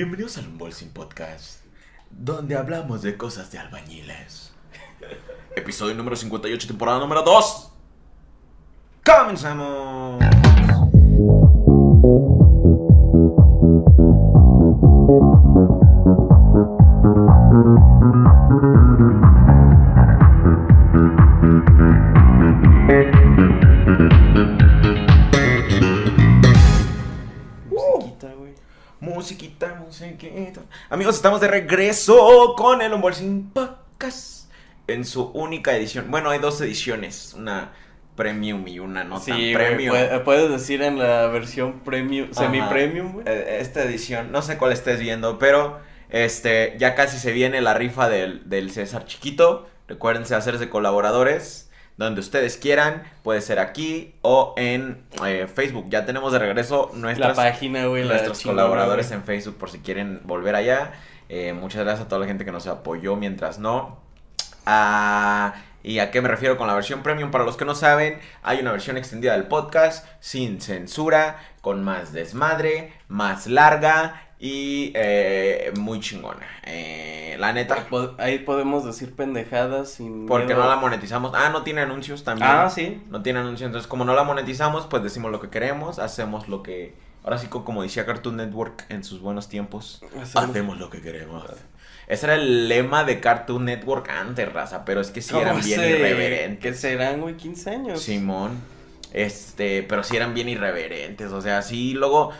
Bienvenidos al Unbolsing Podcast, donde hablamos de cosas de albañiles. Episodio número 58, temporada número 2. ¡Comenzamos! Amigos, estamos de regreso con el Unboxing Podcast en su única edición. Bueno, hay dos ediciones, una premium y una no sí, tan güey, premium. puede- puedes decir en la versión premium, semi-premium, güey. Eh, Esta edición, no sé cuál estés viendo, pero este ya casi se viene la rifa del, del César Chiquito. Recuérdense hacerse colaboradores. Donde ustedes quieran, puede ser aquí o en eh, Facebook. Ya tenemos de regreso La nuestras página, güey, la nuestros chingona, colaboradores en Facebook por si quieren volver allá. Eh, muchas gracias a toda la gente que nos apoyó mientras no. Ah, ¿Y a qué me refiero con la versión premium? Para los que no saben, hay una versión extendida del podcast sin censura, con más desmadre, más larga y eh, muy chingona. Eh, la neta, Ahí podemos decir pendejadas sin porque miedo. no la monetizamos. Ah, no tiene anuncios también. Ah, sí. No tiene anuncios. Entonces, como no la monetizamos, pues decimos lo que queremos, hacemos lo que. Ahora sí, co- como decía Cartoon Network en sus buenos tiempos, Hacemos- hacemos lo que queremos. Ese era el lema de Cartoon Network antes, raza, pero es que sí eran ¿Cómo bien irreverentes. ¿Qué serán, güey? 15 años. Simón. Este, pero sí eran bien irreverentes. O sea, sí, luego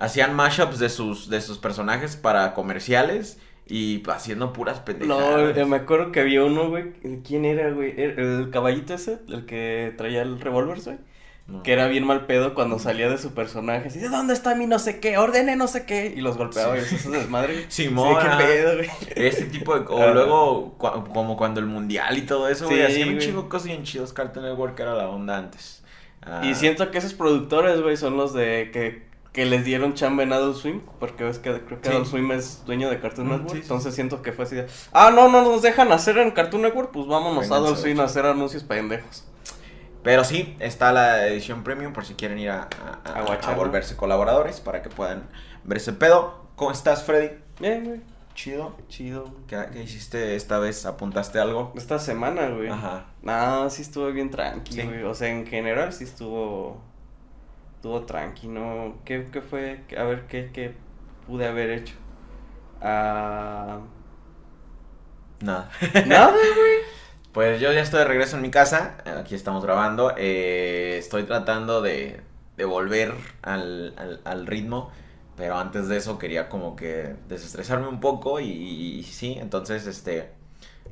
hacían mashups de sus, de sus personajes para comerciales y haciendo puras No, pendejadas. eh, me acuerdo que había uno, güey. ¿Quién era, güey? ¿El el caballito ese? El que traía el revólver, güey. No. Que era bien mal pedo cuando salía de su personaje. Así, ¿de dónde está mi no sé qué? Ordene no sé qué. Y los golpeaba y eso es desmadre. Simón, Sí, qué pedo, güey. Ese tipo de... O luego, como cuando el mundial y todo eso, güey. Sí, hacían un de cosas bien chidos. Cartoon Network era la onda antes. Ah, Y siento que esos productores, güey, son los de que, que les dieron chamba en Adult Swim, porque ves que creo que Sí. Adult Swim es dueño de Cartoon Network, sí, sí, entonces siento que fue así de, ah, no, no nos dejan hacer en Cartoon Network, pues vámonos a Adult Swim a hacer anuncios pendejos. Pero sí, está la edición premium por si quieren ir a, a- volverse colaboradores para que puedan ver ese pedo. ¿Cómo estás, Freddy? Bien, güey, Chido. chido. ¿Qué, qué hiciste esta vez? ¿Apuntaste algo? Esta semana, güey. Ajá. No, sí estuvo bien tranqui, Sí. güey, o sea, en general sí estuvo, estuvo tranqui, ¿no? ¿Qué, qué fue? A ver, ¿qué, qué pude haber hecho? Ah... Nada. Nada, güey. Pues yo ya estoy de regreso en mi casa. Aquí estamos grabando. Eh, estoy tratando de, de volver al, al- al ritmo. Pero antes de eso quería como que desestresarme un poco. Y, y sí, entonces este.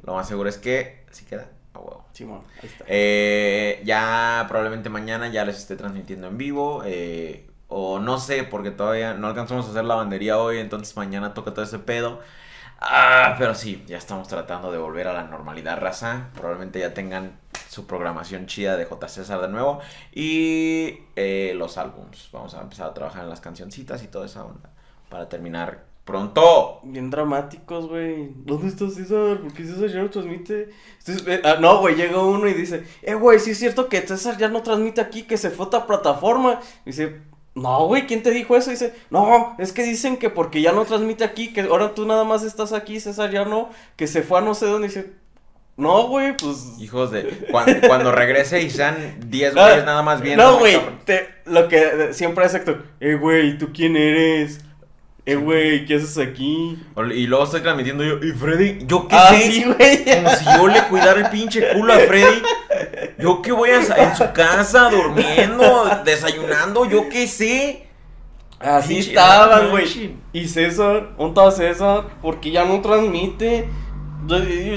Lo más seguro es que. Sí queda. A huevo. Simón, ahí está. Eh, ya probablemente mañana ya les esté transmitiendo en vivo. eh, o no sé, porque todavía no alcanzamos a hacer la bandería hoy. Entonces mañana toca todo ese pedo. Ah, pero sí, ya estamos tratando de volver a la normalidad, raza. Probablemente ya tengan su programación chida de J. César de nuevo. Y eh, los álbums. Vamos a empezar a trabajar en las cancioncitas y toda esa onda. Para terminar pronto. Bien dramáticos, güey. ¿Dónde está César? ¿Por qué César ya no transmite? Eh, ah, no, güey, llega uno y dice, eh, güey, sí es cierto que César ya no transmite aquí, que se fue a otra plataforma. Y dice, no, güey, ¿quién te dijo eso? Y dice, no, es que dicen que porque ya no transmite aquí, que ahora tú nada más estás aquí, César ya no, que se fue a no sé dónde. Y dice, no, güey, pues... Hijos de. Cuando, cuando regrese y sean 10 Ah, güeyes nada más viendo. No, güey, lo que siempre es Héctor, eh, güey, ¿tú quién eres? Eh, güey, ¿qué haces aquí? Y luego estoy transmitiendo yo. ¿Y Freddy? ¿Yo qué Ah, sé? sí, güey. Como si yo le cuidara el pinche culo a Freddy. Yo que voy a en su casa durmiendo, desayunando, yo qué sé. Así Pinche- estaban, güey. Y César, ¿dónde está César? Porque ya no transmite.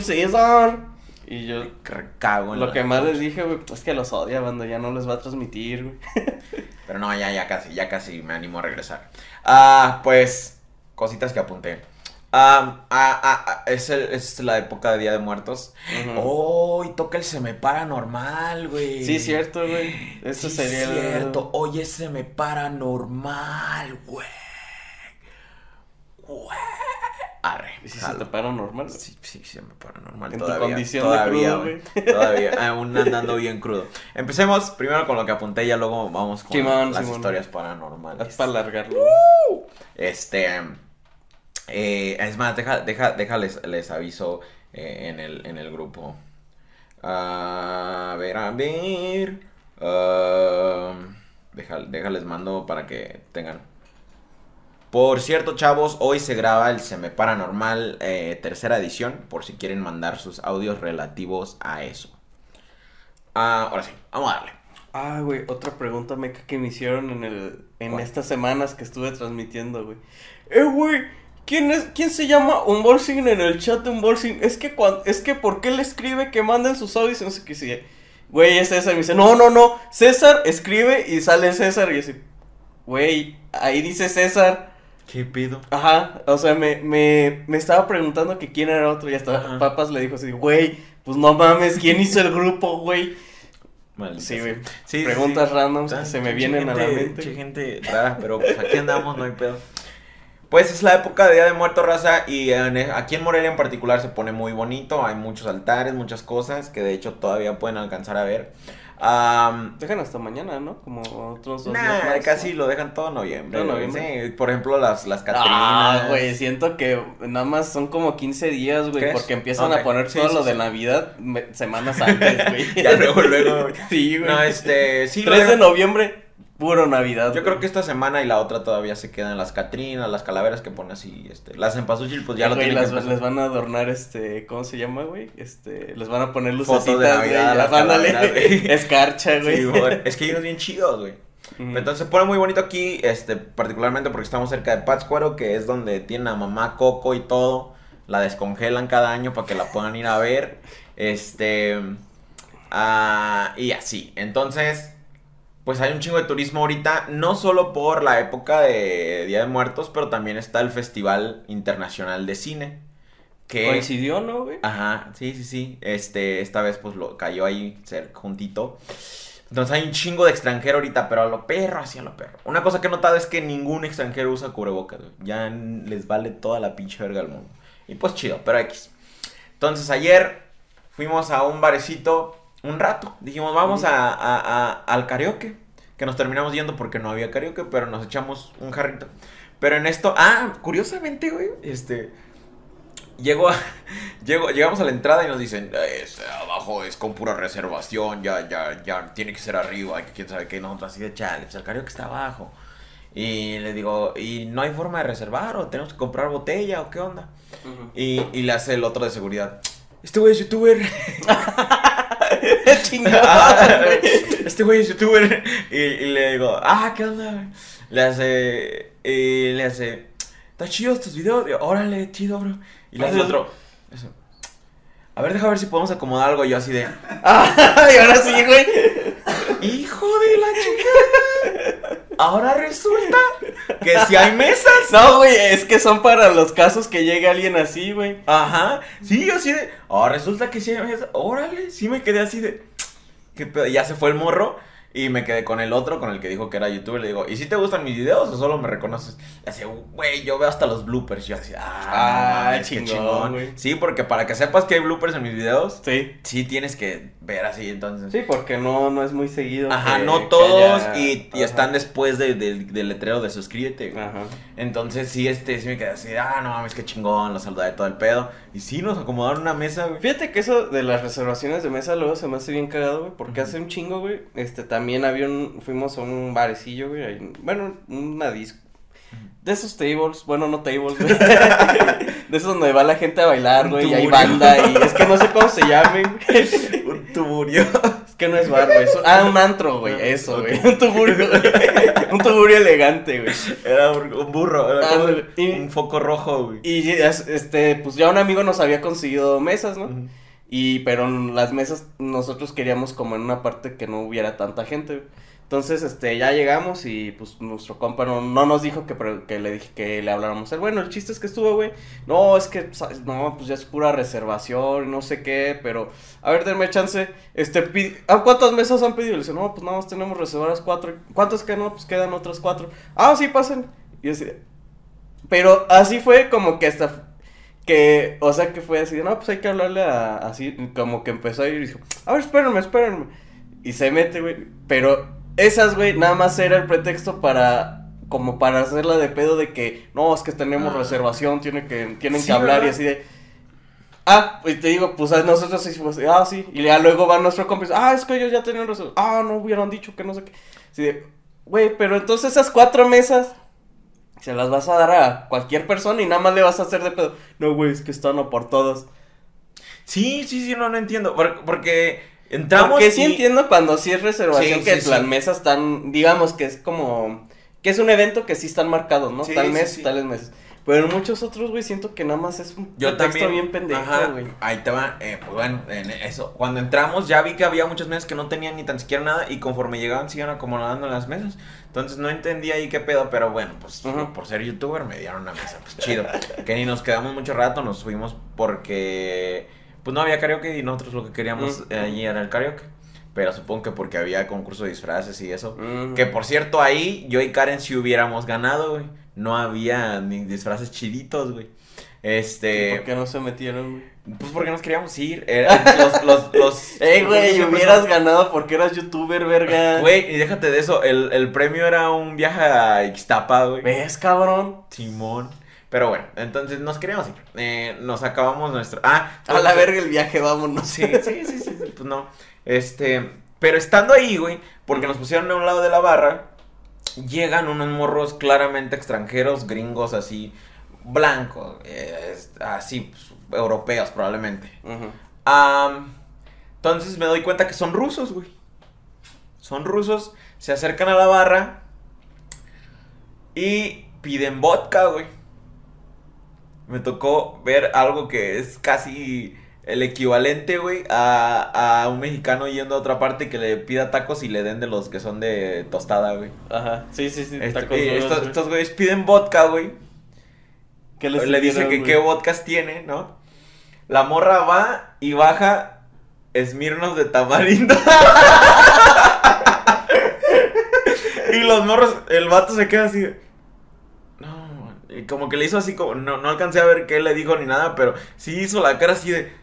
César. Y yo, Cago en lo que más les dije, güey, es que los odia, cuando ya no les va a transmitir, güey. Pero no, ya, ya casi, ya casi me animo a regresar. Ah, pues, cositas que apunté. Ah, ah, ah, ah, es, el- es la época de Día de Muertos. Ujú. Oh, y toca el seme paranormal, güey. Sí, cierto, güey. Eso Sí, sería el- cierto. Oye, se me paranormal, güey. Güey. Arre. ¿Y si se jalo. te para normal? Sí, sí, se me paranormal. En tu todavía, condición de todavía, crudo, güey. Todavía, aún andando bien crudo. Empecemos primero con lo que apunté, ya luego vamos con Simón, las Simón. historias paranormales. Es para alargarlo. Este. Eh, es más, deja, deja, déjales, les aviso eh, en, el, en el grupo. A ver, a ver. Ah, deja, déjales mando para que tengan. Por cierto, chavos, hoy se graba el Seme Paranormal eh, tercera edición, por si quieren mandar sus audios relativos a eso. Ah, ahora sí, vamos a darle. Ah, güey, otra pregunta meca que me hicieron en el en ¿Cuál? estas semanas que estuve transmitiendo, güey. Eh, güey, ¿quién es quién se llama Unboxing en el chat de Unboxing? Es que cuando es que por qué le escribe que manden sus audios y no sé qué sí. Güey, es César, y me dice, "No, no, no, César escribe y sale César." Y yo así, "Güey, ahí dice César." ¿Qué pido? Ajá, o sea, me, me, me estaba preguntando que quién era otro y hasta Ajá. Papas le dijo así, güey, pues no mames, ¿quién hizo el grupo, güey? Maldita Sí, güey. Sí, Preguntas sí. randoms que se me vienen a la mente. pinche gente rara, pero pues aquí andamos, no hay pedo. Pues es la época de Día de Muerto, raza, y en- aquí en Morelia en particular se pone muy bonito, hay muchos altares, muchas cosas que de hecho todavía pueden alcanzar a ver. Am, Dejan hasta mañana, ¿no? Como otros dos nah, días más, casi ¿no? lo dejan todo noviembre. Todo noviembre. sí, por ejemplo, las, las Catrinas. Ah, güey, siento que nada más son como 15 días, güey, porque empiezan Ok, a poner sí, todo sí, lo sí. de Navidad semanas antes, güey. Ya luego, luego. Sí, güey. No, este, sí. lo 3 de noviembre, puro Navidad. Yo creo que esta semana y la otra todavía se quedan las Catrinas, las calaveras que pone así, este, las empasuchil, pues ya lo Güey, tienen las- que les van a adornar este, ¿cómo se llama, güey? Este, les van a poner Fotos de lucecitas, Navidad a las calaveras, güey. Escarcha, güey. Sí, güey. es que hay unos bien chidos, güey. Entonces se pone muy bonito aquí, este, particularmente porque estamos cerca de Pátzcuaro, que es donde tiene a mamá Coco y todo. La descongelan cada año para que la puedan ir a ver. Este. ah, y así. Entonces, pues hay un chingo de turismo ahorita, no solo por la época de Día de Muertos, pero también está el Festival Internacional de Cine. Que Coincidió, ¿no, güey? Ajá, sí, sí, sí. Este, esta vez pues lo cayó ahí cer- juntito. Entonces hay un chingo de extranjero ahorita, pero a lo perro, así a lo perro. Una cosa que he notado es que ningún extranjero usa cubrebocas, güey. Ya les vale toda la pinche verga al mundo. Y pues chido, pero X. Entonces ayer fuimos a un barecito un rato. Dijimos, vamos a, a- a- al karaoke. Que nos terminamos yendo porque no había karaoke, pero nos echamos un jarrito. Pero en esto, ah, curiosamente, güey, este, Llego a, llego, llegamos a la entrada y nos dicen, "Eh, es, abajo es con pura reservación, ya, ya, ya, tiene que ser arriba, que quién sabe qué, nosotros así de chale, pues el karaoke está abajo. Y le digo, ¿y no hay forma de reservar o tenemos que comprar botella o qué onda? Y, y le hace el otro de seguridad, este güey es youtuber. Chingada, este güey es youtuber. Y, y le digo, ah, ¿qué onda? güey?" Le hace, y le hace, está chido estos videos. Y Órale, chido, bro. Y le hace el otro, eso, a ver, deja ver si podemos acomodar algo. Y yo así de, Ay, ahora sí, güey. hijo de la chica. Ahora resulta que si hay mesas. No, güey, es que son para los casos que llegue alguien así, güey. Ajá, sí, yo así de, ahora resulta que sí hay mesas. Órale, sí me quedé así de, ¿qué pedo? Ya se fue el morro. Y me quedé con el otro, con el que dijo que era youtuber. Le digo, ¿y si te gustan mis videos o solo me reconoces? Y así, güey, yo veo hasta los bloopers. Yo así, ah, Ah, chingón, güey. Sí, porque para que sepas que hay bloopers en mis videos, Sí. sí tienes que ver así, entonces. Sí, porque no, no es muy seguido. Ajá, que- no todos haya- y, están después de- del- del letrero de suscríbete. güey. Ajá. Entonces sí, este, sí me quedé así, ah, no mames, qué chingón, lo saludé de todo el pedo. Y sí, nos acomodaron una mesa, güey. Fíjate que eso de las reservaciones de mesa luego se me hace bien cagado, güey, porque hace un chingo, güey, este, también había un, fuimos a un barecillo, güey, ahí- bueno, una disco, de esos tables, bueno, no tables, güey, de esos donde va la gente a bailar, güey, y hay banda, y es que no sé cómo se llamen, Un tuburio. es que no es bar, güey, ah, un antro, güey, Ah, eso, güey, un tuburio, güey, un tuburio elegante, güey. Era un burro, era como Ándale, y- un foco rojo, güey. Y es- este, pues ya un amigo nos había conseguido mesas, ¿no? Y pero las mesas nosotros queríamos como en una parte que no hubiera tanta gente. Entonces, este, ya llegamos y pues nuestro compa no, no nos dijo que, que le dije que le habláramos. Bueno, el chiste es que estuvo, güey. No, es que, no, pues ya es pura reservación, no sé qué, pero, a ver, denme chance. Este, ¿a cuántas mesas han pedido? Le dice, no, pues nada más tenemos reservadas cuatro. ¿Cuántas quedan? No, pues quedan otras cuatro. Ah, sí, pasen. Y así, pero así fue como que hasta que, o sea, que fue así, no, pues hay que hablarle a, así, como que empezó a ir y dijo, a ver, espérenme, espérenme. Y se mete, güey, pero esas, güey, nada más era el pretexto para como para hacerla de pedo de que, no, es que tenemos Ah. reservación, tiene que, tienen Sí, que hablar y así de... Ah, pues te digo, pues a nosotros hicimos, ah, sí, y ya luego va nuestro compa y ah, es que ellos ya tenían reservación, ah, no hubieran dicho que no sé qué. Así de, güey, pero entonces esas cuatro mesas se las vas a dar a cualquier persona y nada más le vas a hacer de pedo. No, güey, es que están apartadas. Sí, sí, sí, no, no entiendo. por- Porque entramos. Porque sí y- entiendo cuando sí es reservación Sí, que sí, las sí. mesas están, digamos que es como, que es un evento que sí están marcados, ¿no? Sí, Tal sí, mes, sí. tales meses. Pero en muchos otros, güey, siento que nada más es un Yo pretexto también. bien pendejo, güey. ahí te va. eh, pues bueno, en eso. Cuando entramos ya vi que había muchas mesas que no tenían ni tan siquiera nada y conforme llegaban se iban acomodando las mesas. Entonces no entendía ahí qué pedo, pero bueno, pues por ser youtuber me dieron una mesa. Pues chido. que ni nos quedamos mucho rato, nos fuimos porque pues no había karaoke y nosotros lo que queríamos eh, allí era el karaoke. Pero supongo que porque había concurso de disfraces y eso. Que por cierto, ahí yo y Karen sí hubiéramos ganado, güey. No había ni disfraces chiditos, güey. Este. ¿Por qué no se metieron, güey? Pues porque nos queríamos ir. Era- los, los, los. Eh, güey, hubieras son- ganado porque eras youtuber, verga. Güey, y déjate de eso. El, el premio era un viaje a Ixtapa, güey. ¿Ves, cabrón? Simón. Pero bueno, entonces nos queríamos ir. Eh, nos acabamos nuestro. Ah, A la verga el viaje, vámonos. Sí, sí, sí, sí, sí, pues no. Este, pero estando ahí, güey, porque nos pusieron a un lado de la barra, llegan unos morros claramente extranjeros, gringos así, blancos, eh, así, pues, europeos probablemente. Entonces me doy cuenta que son rusos, güey. Son rusos, se acercan a la barra y piden vodka, güey. Me tocó ver algo que es casi el equivalente, güey, a, a un mexicano yendo a otra parte que le pida tacos y le den de los que son de tostada, güey. Ajá, sí, sí, sí. Este, tacos estos, güey. estos güeyes piden vodka, güey. ¿Qué les Le dice sirvieron, que qué vodkas tiene, ¿no? La morra va y baja Esmirnos de tamarindo. y los morros, el vato se queda así. de, No, y como que le hizo así como, no, no alcancé a ver qué le dijo ni nada, pero sí hizo la cara así de...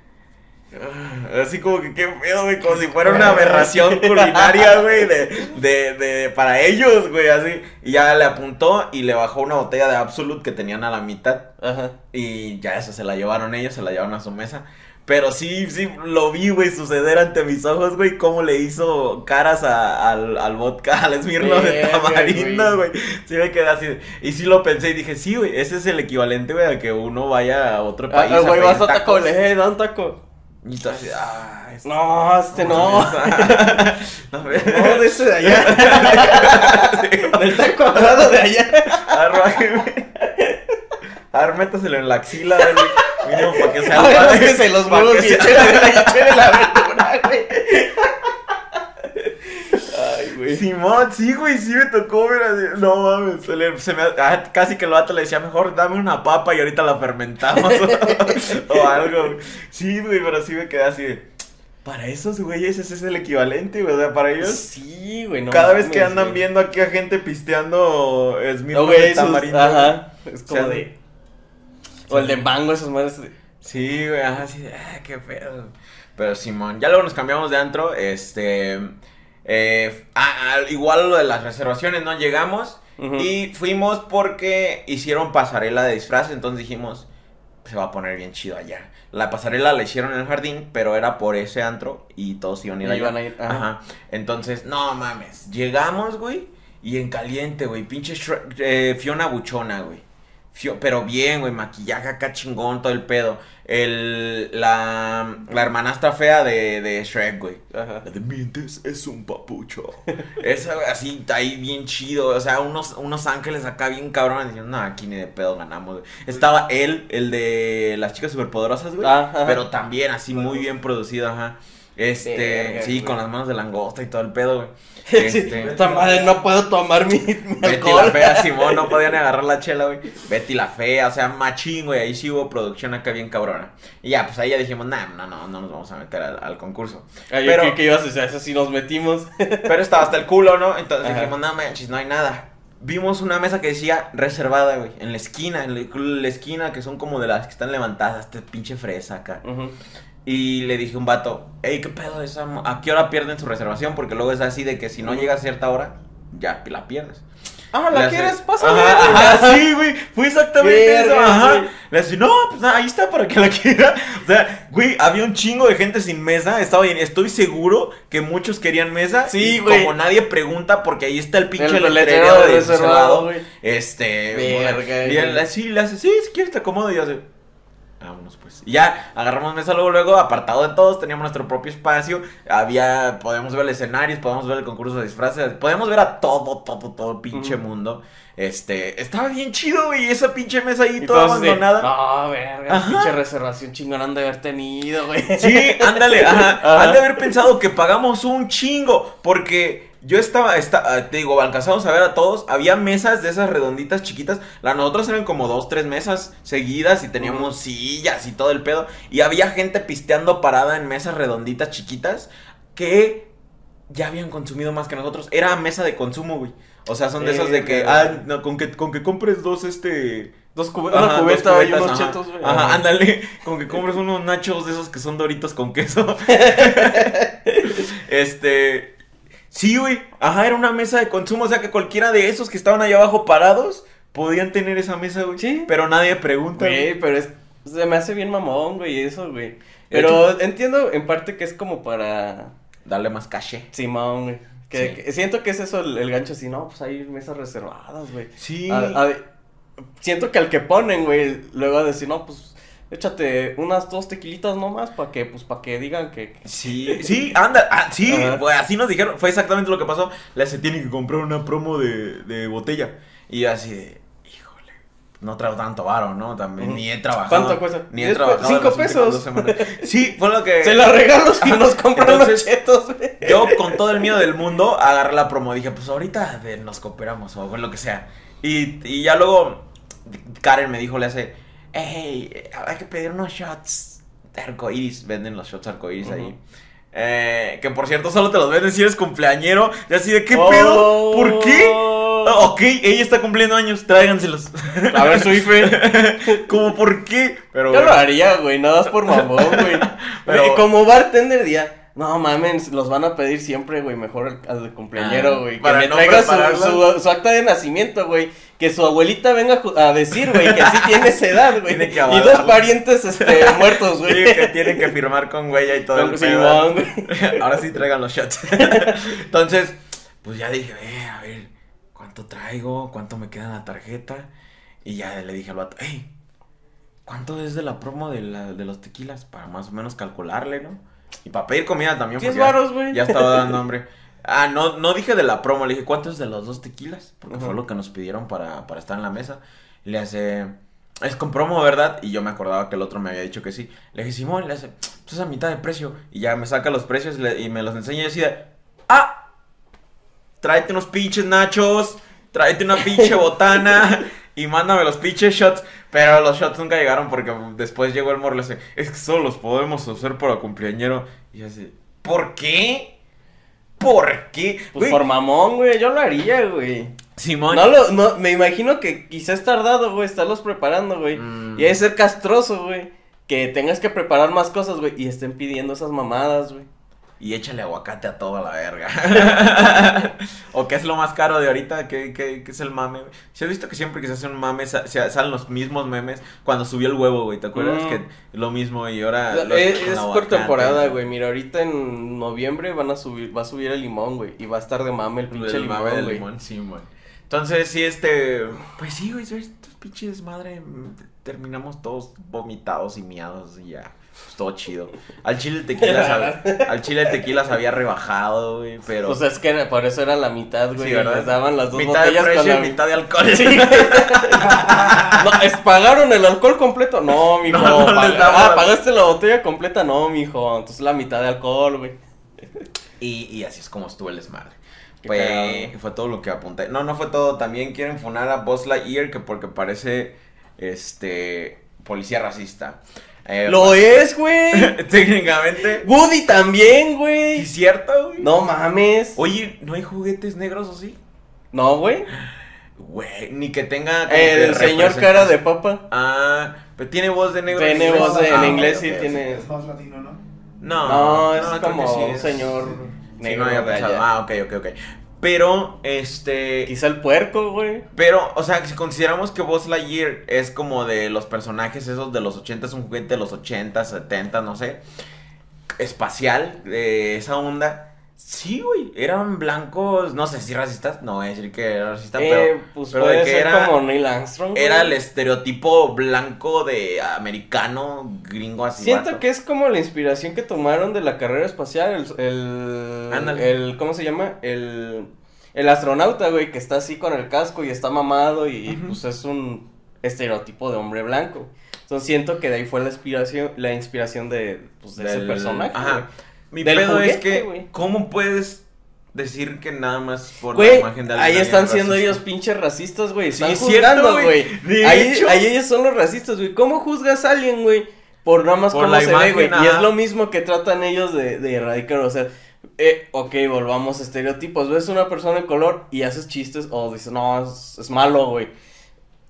ah, Así como que qué pedo, güey, como si fuera una aberración culinaria, güey, de, de, de, para ellos, güey, así. Y ya le apuntó y le bajó una botella de Absolute que tenían a la mitad. Ajá. Y ya eso se la llevaron ellos, se la llevaron a su mesa. Pero sí, sí, lo vi, güey, suceder ante mis ojos, güey, cómo le hizo caras a- al, al vodka, al esmirno de tamarindo, güey. Sí me quedé así. Y sí lo pensé y dije, sí, güey, ese es el equivalente, güey, a que uno vaya a otro país. Ah, güey, vas a taco, le eh, da un taco. Y tú así, ah, este- No, este no. no, No, de ese de allá. Del taco dorado de allá. A ver, métaselo en la axila, güey. Mínimo para que sea A ver, algo- búsquese los que y échele la verdura, güey. Güey. Simón, sí, güey, sí me tocó ver así. No mames, se, le- se me, ah, casi que el vato le decía, mejor dame una papa y ahorita la fermentamos o, o algo. Sí, güey, pero sí me quedé así de, Para esos güeyes ese es el equivalente, güey. O sea, para ellos, Sí, güey, no cada vez que andan güey. viendo aquí a gente pisteando Esmirno No, güey, tamarindo. Ajá. Es O sea, de. O el de mango, esos madres. de- Sí, güey, ajá, de, ah, qué pedo. Pero Simón, ya luego nos cambiamos de antro, este, eh, ah, igual lo de las reservaciones, ¿no? Llegamos y fuimos porque hicieron pasarela de disfraz, entonces dijimos, se va a poner bien chido allá. La pasarela la hicieron en el jardín, pero era por ese antro y todos iban a ir iban a ir, ajá. Ajá. Entonces, no mames, llegamos, güey, y en caliente, güey, pinche eh, Fiona Buchona, güey. Fio- pero bien, güey, maquillaje acá chingón, todo el pedo. El, la, la hermanastra fea de, de Shrek, güey. Ajá. La de mientes es un papucho. Esa, güey, así, está ahí bien chido. O sea, unos, unos ángeles acá bien cabrones diciendo, no, aquí ni de pedo ganamos, güey. Estaba él, el de las chicas superpoderosas, güey. Ajá. Pero también así, muy bien producido, ajá. Este, Verga, sí, güey. con las manos de langosta y todo el pedo, güey. Este, esta madre no puedo tomar mi, mi Betty alcohol. la fea, Simón, no podían agarrar la chela, güey. Betty la fea, o sea, machín, güey. Ahí sí hubo producción acá bien cabrona. Y ya, pues ahí ya dijimos, nah, no, no, no nos vamos a meter al, al concurso. Ay, Pero- ¿qué, qué ibas a decir? Eso sí nos metimos. Pero estaba hasta el culo, ¿no? Entonces Ajá. dijimos, no manches, no hay nada. Vimos una mesa que decía reservada, güey. En la esquina, en la, esquina, que son como de las que están levantadas, este pinche fresa acá. Ujú. Y le dije a un vato, hey, ¿qué pedo esa? ¿A qué hora pierden su reservación? Porque luego es así de que si no llega a cierta hora, ya la pierdes. Ah, Le ¿la hace- quieres? Pásame. Ajá, ajá, sí, güey. Fue exactamente eso. Ajá. Le hace, no, pues ahí está para que la quiera. O sea, güey, había un chingo de gente sin mesa. Estaba bien. Estoy seguro que muchos querían mesa. Sí, y güey. Como nadie pregunta, porque ahí está el pinche letrero de reservado. Este. Verga, Y él así le hace, sí, si quieres te acomodo. Y yo hace. Vámonos pues. Y ya agarramos mesa luego, luego, apartado de todos, teníamos nuestro propio espacio. Había, podemos ver el escenario, podemos ver el concurso de disfraces, podemos ver a todo, todo, todo pinche mundo. Este, estaba bien chido, güey, esa pinche mesa ahí Y toda abandonada. No, verga, Ajá. pinche reservación chingón han de haber tenido, güey. Sí, ándale, ajá. Ajá. Han de haber pensado que pagamos un chingo. Porque yo estaba, esta- ah, te digo, alcanzamos a ver a todos. Había mesas de esas redonditas chiquitas. Las nosotros eran como dos, tres mesas seguidas y teníamos sillas y todo el pedo. Y había gente pisteando parada en mesas redonditas chiquitas que ya habían consumido más que nosotros. Era mesa de consumo, güey. O sea, son de esas de que, ah, no, con que, con que compres dos, este, Dos cube- Ajá, una dos cubeta y cubetas, unos ajá. chetos, güey. Ajá, ándale, con que compres unos nachos de esos que son doritos con queso. este, sí, güey, ajá, era una mesa de consumo, o sea que cualquiera de esos que estaban allá abajo parados podían tener esa mesa, güey. Sí. Pero nadie pregunta. güey. Pero es, se me hace bien mamón, güey, eso, güey. Pero entiendo en parte que es como para Darle más caché. Simón, güey. Que, Sí. que siento que es eso el, el gancho así, no, pues hay mesas reservadas, güey. Sí. A- a- siento que al que ponen, güey, luego a decir, no, pues échate unas dos tequilitas nomás para que, pues, para que digan que... que- Sí, sí, anda, ah, sí, güey, así nos dijeron, fue exactamente lo que pasó. Le se tiene que comprar una promo de, de botella. Y yo así de, híjole, no traigo tanto varo, ¿no? También ni he trabajado. ¿Cuánto cuesta? Ni he trabajado. cinco pesos. Sí, fue lo que. Se la regalo si nos compran Entonces, los chetos. Yo, con todo el miedo del mundo, agarré la promo. Dije, pues ahorita de- nos cooperamos o lo que sea. Y, y ya luego, Karen me dijo, le hace, hey, hay que pedir unos shots de arcoiris. Venden los shots arcoiris ahí. Ujú. Eh, que por cierto, solo te los venden si eres cumpleañero. Y así de, ¿qué Oh. pedo? ¿Por qué? Ah, ok, ella está cumpliendo años, tráiganselos. A ver, su IFE. ¿Cómo por qué? Pero Yo lo haría, güey, nada más por mamón, güey. Pero- Güey, Como bartender día. No mames, los van a pedir siempre, güey, mejor al, al cumpleañero, Ah, güey. que para me no traiga su, su, su acta de nacimiento, güey. Que su abuelita venga a decir, güey, que sí tiene esa edad, güey. Tiene que Y dos parientes, este, muertos, Sí, güey. que tienen que firmar con huella y todo el pedo. Ahora sí traigan los shots. Entonces, pues ya dije, "Eh, a ver, ¿cuánto traigo? ¿Cuánto me queda en la tarjeta? Y ya le dije al vato, hey, ¿cuánto es de la promo de, la- de los tequilas? Para más o menos calcularle, ¿no? Y para pedir comida también. Diez porque ya- varos, güey. Ya estaba dando hambre. Ah, no, no dije de la promo, le dije, ¿cuánto es de los dos tequilas? Porque fue lo que nos pidieron para, para estar en la mesa. Y le hace, es con promo, ¿verdad? Y yo me acordaba que el otro me había dicho que sí. Le dije, Simón, le hace, pues es a mitad de precio. Y ya me saca los precios le- y me los enseña y decía, ah, tráete unos pinches nachos, tráete una pinche botana y mándame los pinches shots. Pero los shots nunca llegaron porque después llegó el morro y le dice, es que solo los podemos hacer para cumpleañero. Y así, ¿por qué? ¿Por qué? Pues Güey, por mamón, güey, yo lo haría, güey. Simón. No lo, no, me imagino que quizás tardado, güey, estarlos preparando, güey. Mm. Y debe ser castroso, güey. Que tengas que preparar más cosas, güey, y estén pidiendo esas mamadas, güey. Y échale aguacate a toda la verga. o qué es lo más caro de ahorita, ¿Qué, qué, qué es el mame? Si has visto que siempre que se hace un mame sa- salen los mismos memes. Cuando subió el huevo, güey, ¿te acuerdas? Mm. Que lo mismo y ahora. Es, lo por temporada, güey. Mira, ahorita en noviembre van a subir, va a subir el limón, güey. Y va a estar de mame el pinche El limón, mame del güey. limón, sí, güey. Entonces, sí, este. Pues sí, güey, estos pinches madre. mm, Terminamos todos vomitados y miados y ya. Pues todo chido. Al chile el tequila, sab- al chile el tequila se había rebajado, güey, pero. Pues es que por eso era la mitad, güey. Sí. Les daban las dos mitad de botellas precio con y la mitad de alcohol. Sí. no, es, ¿pagaron el alcohol completo? No, mijo. No, Pag- ah, ¿pagaste la botella completa? No, mijo. Entonces la mitad de alcohol, güey. Y, y así es como estuvo el desmadre. Fue, fue todo lo que apunté. No, no fue todo. También quieren funar a Buzz Lightyear que porque parece este policía racista. Eh, Lo es, güey. Técnicamente. Woody también, ¿Sí güey. es cierto, güey? No mames. Oye, ¿no hay juguetes negros o sí? No, güey. Güey, ni que tenga El señor cara de papa. Ah, pero tiene voz de negro. Tiene voz de- en Ah, inglés sí ok, tiene-. Es más latino, ¿no? No, No, es como sí un es- señor Sí, negro no había de pensado. allá. Ah, ok, ok, ok. Pero, este. Quizá el puerco, güey. Pero, o sea, si consideramos que Buzz Lightyear es como de los personajes esos de los 80, es un juguete de los 80, 70, no sé. Espacial, de esa onda. Sí, güey, eran blancos, no sé si racistas, no voy a decir que era racista, Eh, pero, pues pero puede de que ser era, como Neil Armstrong. güey. era el estereotipo blanco de americano, gringo así. Siento vato. que es como la inspiración que tomaron de la carrera espacial, el, el, el- ¿cómo se llama? El, el astronauta, güey, que está así con el casco y está mamado y pues es un estereotipo de hombre blanco. Entonces siento que de ahí fue la inspiración, la inspiración de, pues, de ese personaje. Ajá. güey. Mi Del pedo es que. ¿cómo puedes decir que nada más por la imagen de alguien ahí están es siendo ellos pinches racistas, güey. Sí, Están es cierto, juzgando, güey. Ahí, ellos son los racistas, güey. ¿Cómo juzgas a alguien, güey? Por nada más Por cómo la se ve, güey. Y es lo mismo que tratan ellos de, de erradicar. O sea, eh, ok, volvamos a estereotipos. Ves una persona de color y haces chistes o dices, no, es, es malo, güey.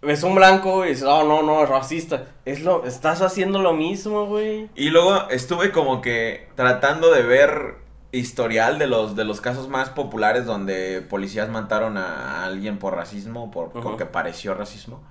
Ves un blanco y dices, oh, no, no, es racista. Es lo, estás haciendo lo mismo, güey. Y luego estuve como que tratando de ver historial de los de los casos más populares donde policías mataron a alguien por racismo, por Ujú. con que pareció racismo.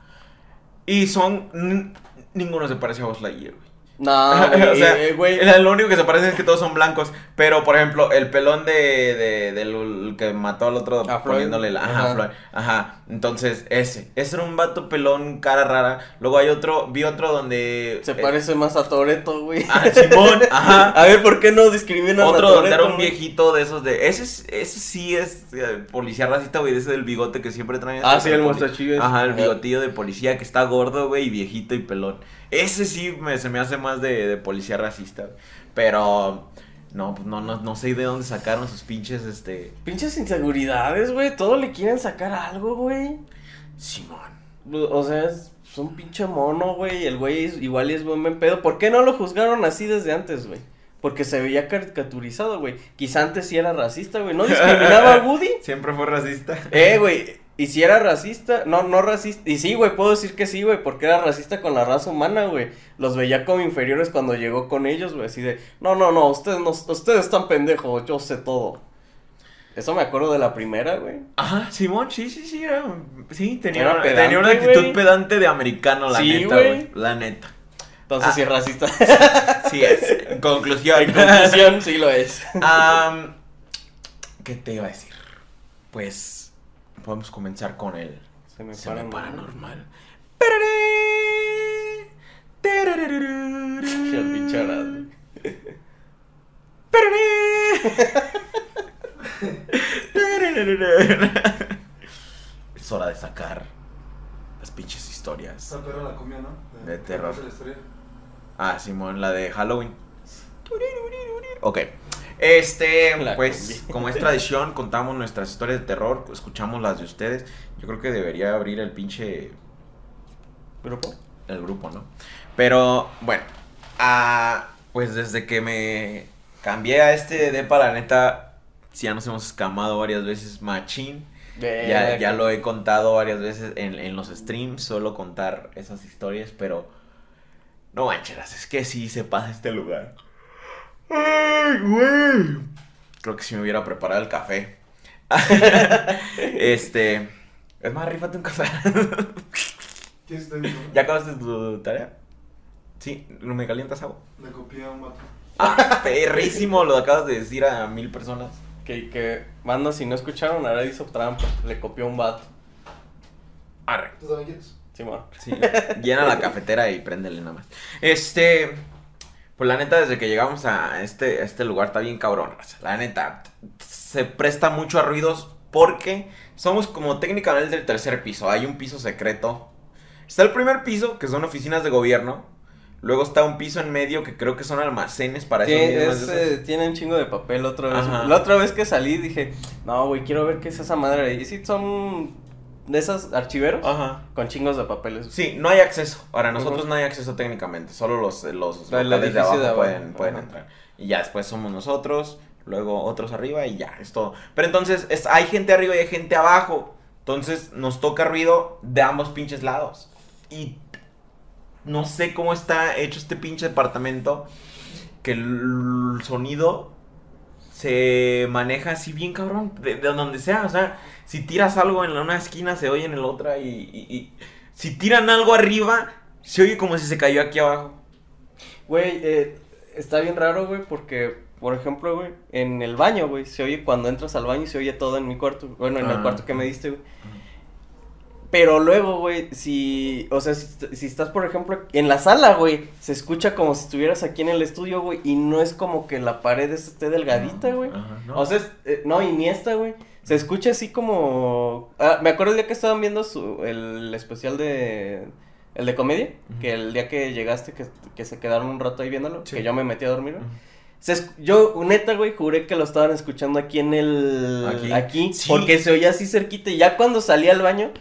Y son ninguno se parece a Buzz Lightyear, güey. No, güey, o sea, eh, güey. lo único que se parece es que todos son blancos. Pero, por ejemplo, el pelón de, de- del que mató al otro A poniéndole la. Ajá, Ajá. Floyd. Ajá. Entonces, ese. Ese era un vato pelón, cara rara. Luego hay otro, vi otro donde. Se eh, parece más a Toreto, güey. Ah, Simón, ajá. A ver, ¿por qué no discriminan a Otro donde era un viejito de esos de. Ese, es- ese sí es eh, policía racista, güey. Ese del bigote que siempre traen. Ah, sí, el ese. Ajá, el Ajá. bigotillo de policía que está gordo, güey, y viejito y pelón. Ese sí me, se me hace más de, de policía racista. güey. Pero. No, pues no, no, no sé de dónde sacaron sus pinches, este. Pinches inseguridades, güey. Todo le quieren sacar algo, güey. Simón. O sea, es, un pinche mono, güey. El güey es- igual es buen pedo. ¿Por qué no lo juzgaron así desde antes, güey? Porque se veía caricaturizado, güey. Quizá antes sí era racista, güey. ¿No discriminaba a Woody? Siempre fue racista. Eh, güey. Y si era racista, no, no racista. Y sí, güey, puedo decir que sí, güey, porque era racista con la raza humana, güey. Los veía como inferiores cuando llegó con ellos, güey. Así de, no, no, no, ustedes no, ustedes están pendejos, yo sé todo. Eso me acuerdo de la primera, güey. Ajá, Simón, sí, sí, sí. Era, sí, tenía, Era una, pedante, tenía una actitud pedante de americano, la Sí, neta, güey. La neta. Entonces Ah. sí es racista. Sí es. En conclusión. En conclusión, sí lo es. ¿Qué te iba a decir? Pues podemos comenzar con el Se me Se me paran paranormal. Horario. Es hora de sacar las pinches historias. Esa perra la comía, ¿no? De terror. Ah, Simón, la de Halloween. Ok. Este, La pues, combi. como es tradición, contamos nuestras historias de terror, escuchamos las de ustedes. Yo creo que debería abrir el pinche ¿Grupo? el grupo, ¿no? Pero, bueno, ah, pues desde que me cambié a este depa, la neta, sí, ya nos hemos escamado varias veces machín. Ya, ya lo he contado varias veces en, en los streams, suelo contar esas historias, pero no mancheras, es que sí se pasa este lugar. Ay, güey. Creo que si me hubiera preparado el café. este, es más, rífate un café. ¿Ya acabaste tu tarea? Sí, ¿no me calientas agua? Le copié a un vato. Ah, perrísimo, lo acabas de decir a mil personas. Que, que, manda, si no escucharon, ahora hizo trampa. Le copió un vato. Arre. ¿Tú también quieres? Simón. Sí, llena la cafetera y préndele nada más. Este, pues la neta, desde que llegamos a este, a este lugar está bien cabrón. La neta, se presta mucho a ruidos porque somos como técnicamente del tercer piso. Hay un piso secreto. Está el primer piso, que son oficinas de gobierno. Luego está un piso en medio que creo que son almacenes para esos Tiene, eh, un chingo de papel otra vez. Ajá. La otra vez que salí dije, no, güey, quiero ver qué es esa madre. Y sí, son de esas archiveros Ajá. con chingos de papeles. Sí, no hay acceso. Para nosotros no hay acceso técnicamente. Solo los, los El locales de abajo, de abajo. pueden, pueden Ajá. entrar. Y ya después somos nosotros, luego otros arriba y ya, es todo. Pero entonces es, hay gente arriba y hay gente abajo. Entonces nos toca ruido de ambos pinches lados. Y no sé cómo está hecho este pinche departamento. Que el sonido se maneja así bien cabrón, de, de donde sea, o sea, si tiras algo en una esquina se oye en la otra y, y- y si tiran algo arriba se oye como si se cayó aquí abajo. Güey, eh, está bien raro, güey, porque, por ejemplo, güey, en el baño, güey, se oye cuando entras al baño, se oye todo en mi cuarto. Bueno, en el Ah. cuarto que me diste, güey. Pero luego, güey, si, o sea, si, si estás, por ejemplo, en la sala, güey, se escucha como si estuvieras aquí en el estudio, güey, y no es como que la pared esté delgadita, güey. Ajá, ¿no? O sea, es- eh, no, y ni esta, güey. Se escucha así como... Ah, me acuerdo el día que estaban viendo su, el especial de... El de comedia, que el día que llegaste, que, que se quedaron un rato ahí viéndolo, Sí. que yo me metí a dormir, güey. Se esc- yo, neta, güey, juré que lo estaban escuchando aquí en el... Aquí. Aquí. Sí. porque se oía así cerquita. Y ya cuando salí al baño,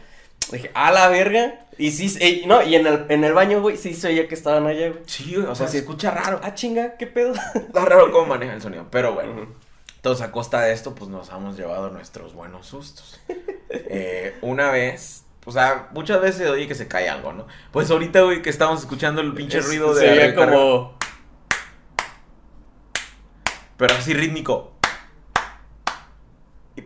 dije, a la verga. Y sí, eh, no, y en el, en el baño, güey, sí se oía que estaban allá, güey. Sí, güey, o sea, Así- se escucha raro. Ah, chinga, qué pedo. Está raro cómo maneja el sonido, pero bueno. Ujú. Entonces, a costa de esto, pues nos hemos llevado nuestros buenos sustos. Eh, una vez, o sea, muchas veces oye que se cae algo, ¿no? Pues ahorita, güey, que estamos escuchando el pinche Es- ruido de. Se oía como... Pero así rítmico.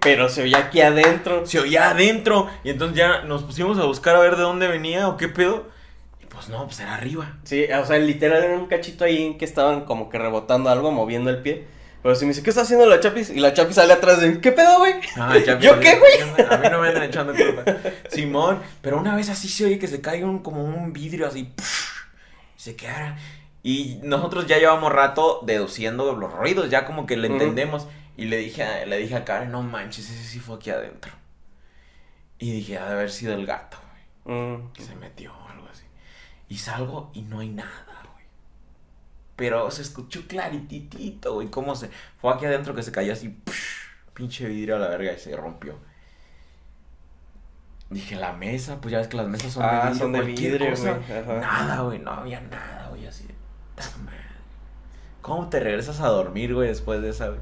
Pero se oía aquí adentro. Se oía adentro. Y entonces ya nos pusimos a buscar a ver de dónde venía o qué pedo. Y pues no, pues era arriba. Sí, o sea, literal era un cachito ahí que estaban como que rebotando algo, moviendo el pie. Pero si me dice, ¿qué está haciendo la Chapis? Y la Chapis sale atrás de mí, ¿qué pedo, güey? Ah, ¿Yo qué, güey? A mí no me andan echando culpa. Simón, pero una vez así se oye que se cae un, como un vidrio así. se quedara. Y nosotros ya llevamos rato deduciendo los ruidos, ya como que le Ujú. entendemos. Y le dije, a, le dije a Karen, no manches, ese sí fue aquí adentro. Y dije, ha de haber sido el gato, güey, Mm. que se metió o algo así. Y salgo y no hay nada, güey. Pero se escuchó clarititito, güey, cómo se... Fue aquí adentro que se cayó así, pinche vidrio a la verga y se rompió. Dije, la mesa, pues ya ves que las mesas son Ah, de vidrio, son de cualquier vidrio, güey. Nada, güey, no había nada, güey, así de... ¿Cómo te regresas a dormir, güey, después de esa, güey?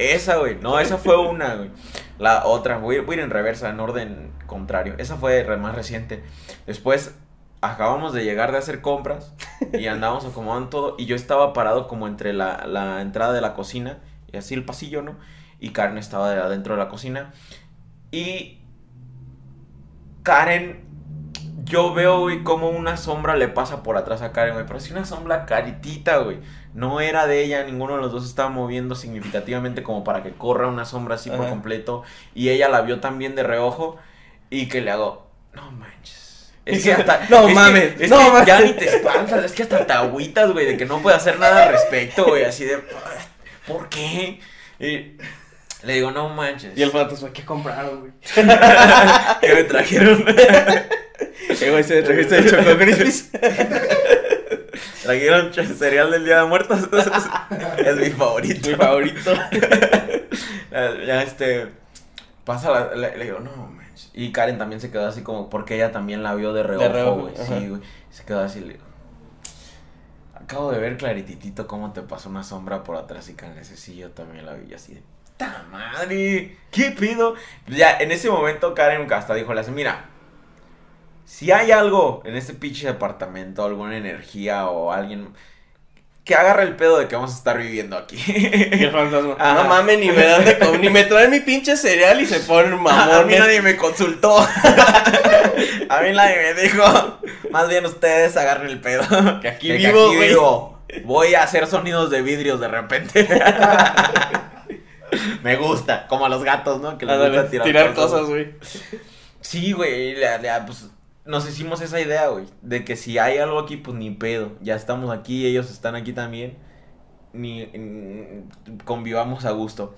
Esa, güey, no, esa fue una, güey. La otra, voy, voy a ir en reversa, en orden contrario. Esa fue más reciente. Después, acabamos de llegar de hacer compras y andábamos acomodando todo. Y yo estaba parado como entre la, la entrada de la cocina y así el pasillo, ¿no? Y Karen estaba de adentro de la cocina. Y Karen, yo veo, güey, como una sombra le pasa por atrás a Karen, güey. Pero sí una sombra caritita, güey. No era de ella, ninguno de los dos estaba moviendo significativamente como para que corra una sombra así por completo. Y ella la vio también de reojo. Y que le hago, no manches. Es que hasta. No es que- mames, es no que mames. ya ni te espantas, es que hasta te agüitas, güey, de que no puede hacer nada al respecto, güey. Así de, ¿por qué? Y le digo, no manches. Y el fantasma, ¿qué compraron, güey? que me trajeron. Eh, güey, se trajiste de Choco. Trajeron cereal del Día de Muertos. es mi favorito. Mi favorito. Ya, este. Pasa la. Le, le digo, no manches. Y Karen también se quedó así como. Porque ella también la vio de reojo, güey. Sí, güey. Se quedó así. Le digo. Acabo de ver clarititito cómo te pasó una sombra por atrás y Karen ese sí, yo también la vi así de. ¡Ta madre! ¿Qué pido? Ya, en ese momento Karen hasta dijo, mira. Si hay algo en este pinche departamento, alguna energía o alguien que agarre el pedo de que vamos a estar viviendo aquí. Y el fantasma, no mames, ni me dan de comer, ni me traen mi pinche cereal y se ponen A mí nadie me consultó. A mí nadie me dijo. Más bien ustedes agarren el pedo. Que aquí De vivo, güey. vivo. Voy a hacer sonidos de vidrios de repente. me gusta. Como a los gatos, ¿no? Que les Ándale, gusta tirar, tirar, cosas, güey. Sí, güey. pues, nos hicimos esa idea, güey. De que si hay algo aquí, pues ni pedo. Ya estamos aquí, ellos están aquí también. Ni, ni- convivamos a gusto.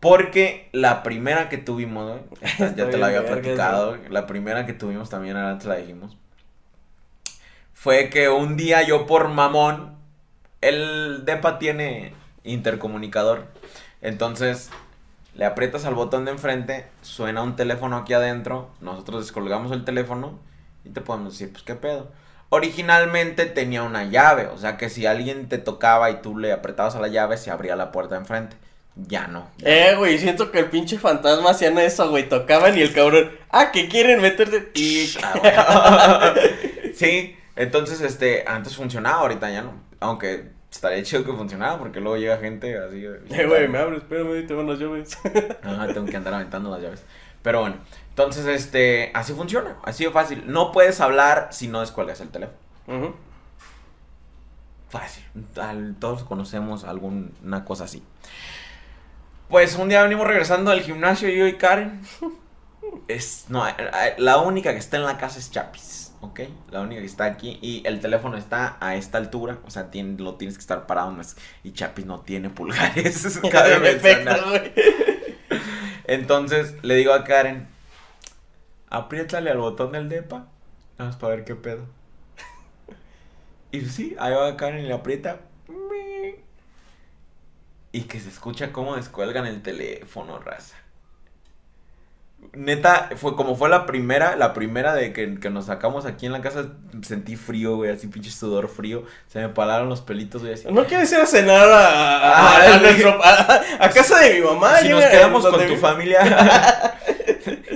Porque la primera que tuvimos, güey, ya te la había platicado, güey, la primera que tuvimos también, ahora te la dijimos, fue que un día yo por mamón, el DEPA tiene intercomunicador, entonces le aprietas al botón de enfrente, suena un teléfono aquí adentro, nosotros descolgamos el teléfono y te podemos decir, pues qué pedo. Originalmente tenía una llave, o sea que si alguien te tocaba y tú le apretabas a la llave, se abría la puerta enfrente. Ya no. Eh, güey, siento que el pinche fantasma hacían eso, güey. Tocaban y el cabrón, ah, que quieren meterse. Y. Ah, sí, entonces, este, antes funcionaba, ahorita ya no. Aunque estaría chido que funcionara porque luego llega gente así. Eh, güey, me abres, espérame, te van las llaves. Ajá, tengo que andar aventando las llaves. Pero bueno, entonces, este, así funciona, así de fácil. No puedes hablar si no descuelgas el teléfono. Fácil. Al- todos conocemos alguna cosa así. Pues un día venimos regresando del gimnasio yo y Karen. Es, no, eh, eh, la única que está en la casa es Chapis, ¿ok? La única que está aquí y el teléfono está a esta altura, o sea, tiene- lo tienes que estar parado más. Y Chapis no tiene pulgares, cabe güey. Entonces le digo a Karen, apriétale al botón del depa, nada más para ver qué pedo. Y sí, ahí va Karen y le aprieta. Y que se escucha cómo descuelgan el teléfono, raza. Neta, fue como fue la primera, la primera de que, que nos sacamos aquí en la casa, sentí frío, güey, así pinche sudor frío. Se me palaron los pelitos, güey, así. ¿No quieres ir a cenar a, a, Ah, a nuestro- casa de mi mamá? si nos quedamos con tu familia.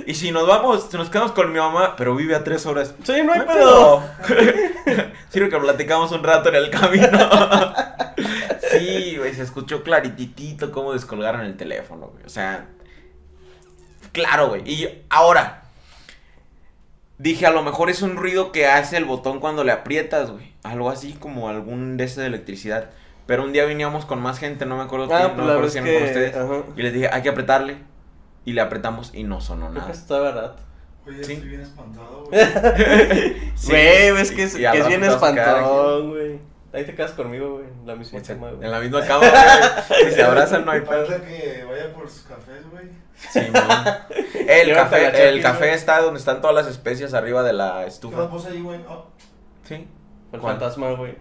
y si nos vamos, si nos quedamos con mi mamá, pero vive a tres horas. Sí, no hay pedo. Sirve que platicamos un rato en el camino. sí, güey, se escuchó clarititito cómo descolgaron el teléfono, güey. O sea, claro, güey. Y yo- ahora, dije, a lo mejor es un ruido que hace el botón cuando le aprietas, güey. Algo así como algún de ese de electricidad. Pero un día veníamos con más gente, no me acuerdo Ah, quién, pues no me la acuerdo si que... ustedes. ajá. Y les dije, hay que apretarle. Y le apretamos y no sonó Creo que nada. está barato. Oye, Sí. estoy bien espantado, güey. Sí. Güey, es que es, Y- y que es bien espantón, güey. Ahí te quedas conmigo, güey. en La misma cama, güey. En la misma cama, güey. Si se abrazan, no hay pedo. Falta que vaya por sus cafés, güey. Sí, no. El café, el café güey. está donde están todas las especias arriba de la ¿Qué lo estufa. puse ahí, güey? Oh, Sí. El ¿Cuál? fantasma, güey.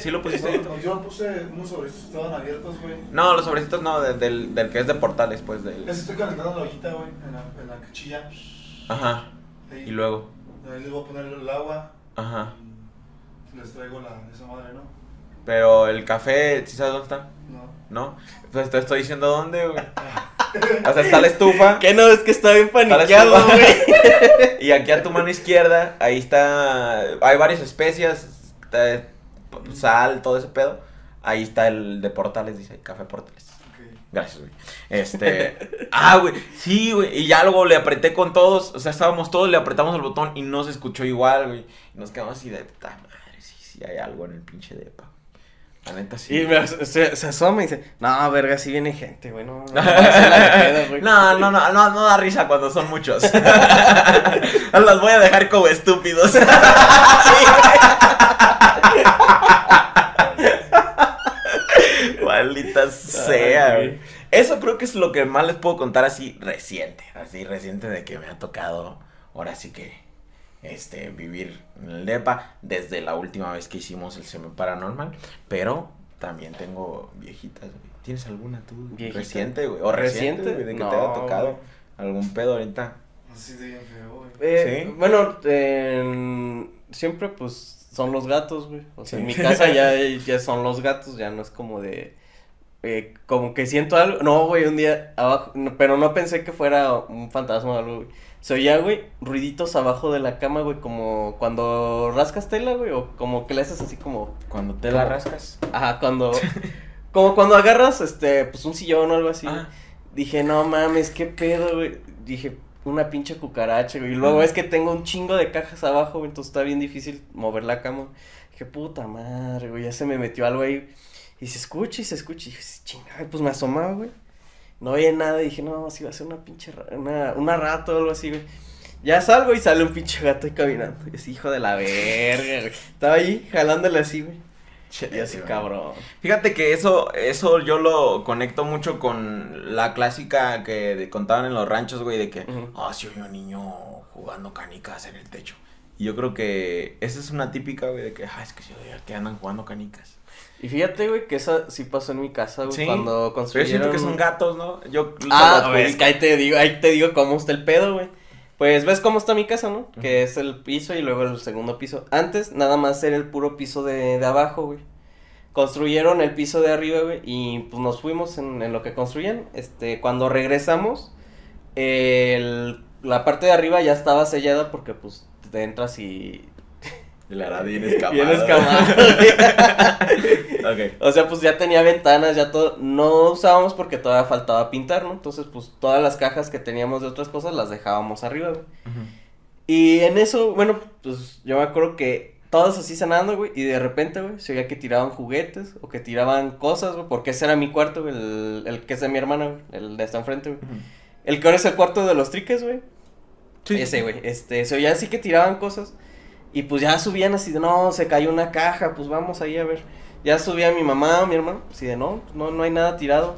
¿Sí lo pusiste? no, yo puse unos sobrecitos que estaban abiertos, güey. No, los sobrecitos no, de- del, del que es de portales, pues. Del... Les estoy calentando la ollita, güey, en la, en la cuchilla. Ajá. Ahí, Y luego. ahí les voy a poner el agua. Ajá. Y les traigo la, esa madre, ¿no? Pero el café, ¿sí sabes dónde está? No. ¿No? Pues te estoy diciendo dónde, güey. O sea, está la estufa. Que no, es que está bien paniqueado, güey. Y aquí a tu mano izquierda, ahí está. Hay varias especias. está sal, todo ese pedo. Ahí está el de portales, dice café portales. Ok. Gracias, güey. Este. ah, güey. Sí, güey. Y ya luego le apreté con todos. O sea, estábamos todos, le apretamos el botón y no se escuchó igual, güey. Y nos quedamos así de puta madre. Sí, sí, hay algo en el pinche depa. La neta sí. Y me, se, se asoma y dice, no, verga, sí viene gente, güey, no, no, no, güey". No, no, no, no, no da risa cuando son muchos. Los voy a dejar como estúpidos. Maldita sea, güey. Eso creo que es lo que más les puedo contar así reciente. Así reciente de que me ha tocado ahora sí que este vivir en el DEPA desde la última vez que hicimos el semi paranormal. Pero también tengo viejitas, güey. ¿Tienes alguna tú? Viejita. Reciente, güey. O reciente, ¿Reciente? güey, de que No, te haya tocado güey. algún pedo ahorita. Así de bien feo, güey. Eh, Sí. Bueno, en- siempre pues son los gatos, güey. O sea, Sí. en mi casa ya, ya son los gatos, ya no es como de... eh, como que siento algo. No, güey, un día abajo, no, pero no pensé que fuera un fantasma o algo, güey. Se oía, güey, ruiditos abajo de la cama, güey, como cuando rascas tela, güey, o como que le haces así como... Cuando te la rascas. Ajá, cuando... como cuando agarras, este, pues un sillón o algo así. Ah. Dije, no mames, qué pedo, güey. Dije, una pinche cucaracha, güey. Y luego es que tengo un chingo de cajas abajo, güey. Entonces está bien difícil mover la cama. Dije, puta madre, güey. Ya se me metió algo ahí. Y se escucha y se escucha. Y dije, chinga, pues me asomaba, güey. No oía nada. Dije, no, así va a ser una pinche ra- una, una rata o algo así, güey. Ya salgo y sale un pinche gato ahí caminando. Y es hijo de la verga, güey. Estaba ahí jalándole así, güey. Y así, güey. cabrón. Fíjate que eso, eso yo lo conecto mucho con la clásica que de- contaban en los ranchos, güey, de que, ah, sí oye un niño jugando canicas en el techo. Y yo creo que esa es una típica, güey, de que, ah, es que sí oye, que andan jugando canicas. Y fíjate, güey, que esa sí pasó en mi casa, güey. Sí, Cuando Pero yo construyeron... siento que son gatos, ¿no? Yo Ah, lo güey, es que ahí te digo, ahí te digo cómo está el pedo, güey. Pues ves cómo está mi casa, ¿no? Que es el piso y luego el segundo piso. Antes nada más era el puro piso de, de abajo, güey. Construyeron el piso de arriba, güey, y pues nos fuimos en, en lo que construían. Este, cuando regresamos, el- la parte de arriba ya estaba sellada porque pues te entras y La hará bien escamado. Bien escamado, güey. ok. O sea, pues ya tenía ventanas, ya todo. No usábamos porque todavía faltaba pintar, ¿no? Entonces, pues todas las cajas que teníamos de otras cosas las dejábamos arriba, güey. Y en eso, bueno, pues yo me acuerdo que todos así cenando, güey, y de repente, güey, se oía que tiraban juguetes o que tiraban cosas, güey, porque ese era mi cuarto, güey, el, el que es de mi hermana, güey, el de esta enfrente, güey. El que ahora es el cuarto de los triques, güey. Ese, güey, este, se oía así que tiraban cosas. Y pues ya subían así de, no, se cayó una caja, pues vamos ahí a ver. Ya subía mi mamá, mi hermano, así de, no, no, no hay nada tirado.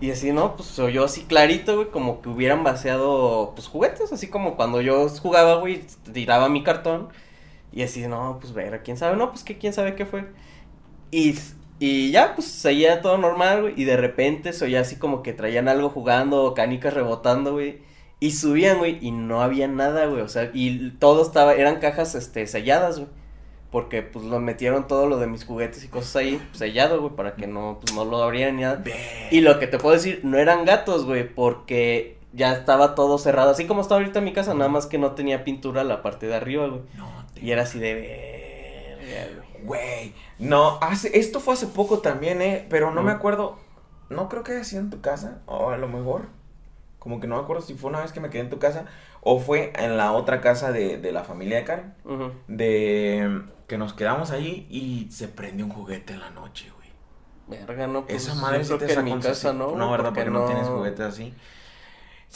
Y así, no, pues se oyó así clarito, güey, como que hubieran vaciado, pues, juguetes, así como cuando yo jugaba, güey, tiraba mi cartón. Y así, no, pues, ver, quién sabe, no, pues, que quién sabe qué fue. Y, y ya, pues, seguía todo normal, güey, y de repente se oía así como que traían algo jugando, canicas rebotando, güey. Y subían, güey, y no había nada, güey, o sea, y todo estaba, eran cajas, este, selladas, güey. Porque, pues, lo metieron todo lo de mis juguetes y cosas ahí, sellado, güey, para que no, pues, no lo abrieran ni nada. Y lo que te puedo decir, no eran gatos, güey, porque ya estaba todo cerrado. Así como está ahorita mi casa, nada más que no tenía pintura la parte de arriba, güey. No, te- Y era así de verga, güey. Güey, no, hace, esto fue hace poco también, eh, pero no me acuerdo, no creo que haya sido en tu casa, o a lo mejor, como que no me acuerdo si fue una vez que me quedé en tu casa, o fue en la otra casa de, de la familia de Karen, de que nos quedamos ahí y se prendió un juguete en la noche, güey. Verga, no, pues, Esa madre sí te que en mi casa. ¿no? No, ¿verdad? Porque no, tienes no- juguetes así.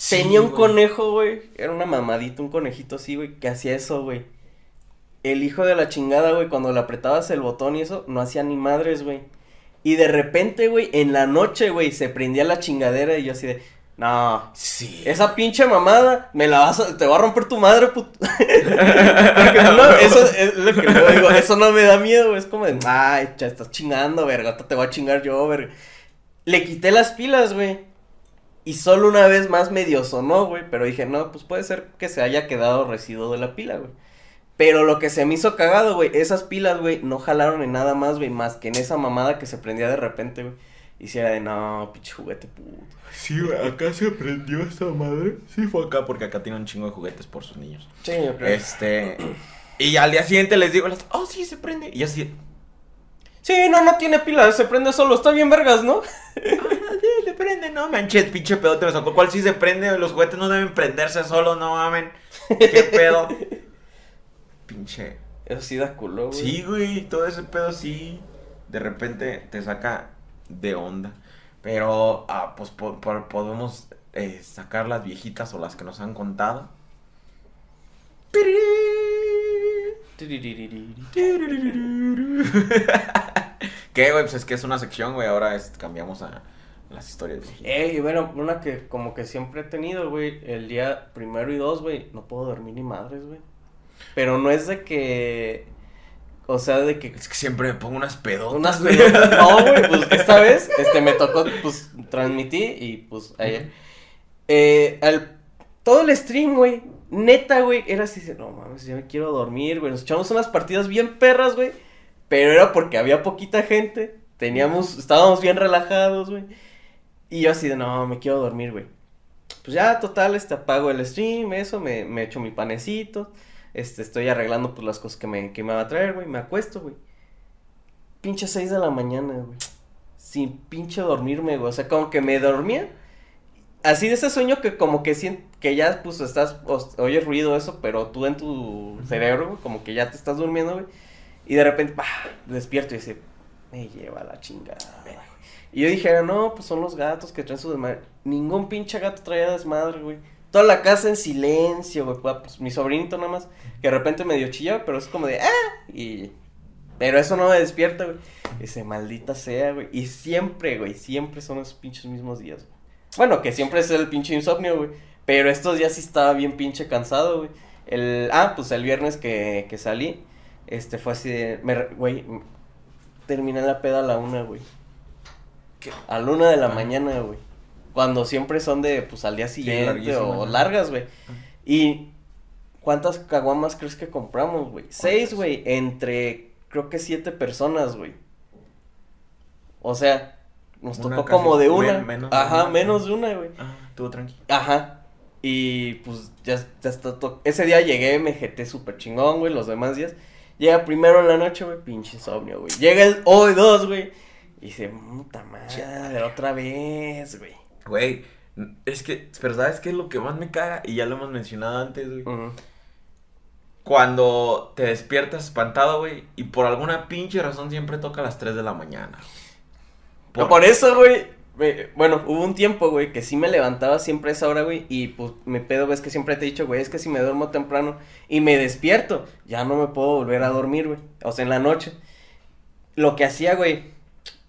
Tenía Sí, un güey. conejo, güey. Era una mamadita, un conejito así, güey, que hacía eso, güey. El hijo de la chingada, güey, cuando le apretabas el botón y eso, no hacía ni madres, güey. Y de repente, güey, en la noche, güey, se prendía la chingadera y yo así de, no, Sí. esa pinche mamada, me la vas a, te va a romper tu madre, puto. No, eso es lo que yo digo, eso no me da miedo, güey, es como de, ay, ya estás chingando, verga, te voy a chingar yo, verga. Le quité las pilas, güey. Y solo una vez más medio sonó, güey, pero dije, no, pues puede ser que se haya quedado residuo de la pila, güey. Pero lo que se me hizo cagado, güey, esas pilas, güey, no jalaron en nada más, güey, más que en esa mamada que se prendía de repente, güey. Y si era de, no, pinche juguete puto. Sí, güey, acá se prendió esta madre. Sí, fue acá porque acá tiene un chingo de juguetes por sus niños. Sí, yo creo. Este. Y al día siguiente les digo, oh, sí, se prende. Y así, Sí, no, no tiene pilas, se prende solo, está bien vergas, ¿no? ah, sí, se prende, no manches, pinche pedo te me sacó. ¿Cuál sí se prende? Los juguetes no deben prenderse solos, no mamen. ¿Qué pedo? pinche. Eso sí da culo, güey. Sí, güey, todo ese pedo sí. De repente te saca de onda. Pero, ah, pues po- po- podemos eh, sacar las viejitas o las que nos han contado. ¿Qué, güey? Pues es que es una sección, güey. Ahora es- cambiamos a las historias viejitas. Ey, bueno, una que como que siempre he tenido, güey, el día primero y dos, güey, no puedo dormir ni madres, güey. Pero no es de que, o sea, de que Es que siempre me pongo unas pedotas. unas güey. pelotas, no, güey, pues esta vez, este, me tocó, pues, transmití y, pues, ayer, eh, al, todo el stream, güey, neta, güey, era así, de, no mames, ya me quiero dormir, güey, nos echamos unas partidas bien perras, güey, pero era porque había poquita gente, teníamos, estábamos bien relajados, güey, y yo así de, no, me quiero dormir, güey. Pues ya, total, este, apago el stream, eso, me, me echo mi panecito, este, estoy arreglando, pues, las cosas que me, que me va a traer, güey, me acuesto, güey. Pinche 6 de la mañana, güey. Sin pinche dormirme, güey. O sea, como que me dormía. Así de ese sueño que como que sien- que ya, pues, estás, oyes ruido, eso, pero tú en tu cerebro, güey, como que ya te estás durmiendo, güey. Y de repente, ¡pah! despierto y dice, me lleva la chingada. güey". Y yo dije, no, pues son los gatos que traen su desmadre. Ningún pinche gato traía desmadre, güey. Toda la casa en silencio, güey. Pues mi sobrinito nada más, que de repente medio chillaba, pero es como de, ¡ah! Y... Pero eso no me despierta, güey. Ese maldita sea, güey. Y siempre, güey, siempre son esos pinches mismos días, güey. Bueno, que siempre es el pinche insomnio, güey. Pero estos días sí estaba bien pinche cansado, güey. El, ah, pues el viernes que, que salí, este fue así de, me güey, terminé la peda a la una, güey. ¿Qué? A la una de la Ah. mañana, güey. Cuando siempre son de, pues al día siguiente o ¿no? largas, güey. Y, ¿cuántas caguamas crees que compramos, güey? Seis, güey, entre, creo que siete personas, güey. O sea, nos Una tocó como de men- una. de Ajá, una. menos de una, güey. Ah, estuvo tranqui. Ajá. Y pues ya, ya está todo. Ese día llegué, me jeté súper chingón, güey, los demás días. Llega primero en la noche, güey, pinche insomnio, güey. Llega el hoy dos, güey. Y dice, puta madre, otra vez, güey. Güey, es que, pero ¿sabes qué es lo que más me caga? Y ya lo hemos mencionado antes, güey. Cuando te despiertas espantado, güey, y por alguna pinche razón siempre toca a las 3 de la mañana. Por, por eso, güey. Bueno, hubo un tiempo, güey, que sí me levantaba siempre a esa hora, güey. Y pues me pedo, ves que siempre te he dicho, güey, es que si me duermo temprano y me despierto, ya no me puedo volver a dormir, güey. O sea, en la noche. Lo que hacía, güey,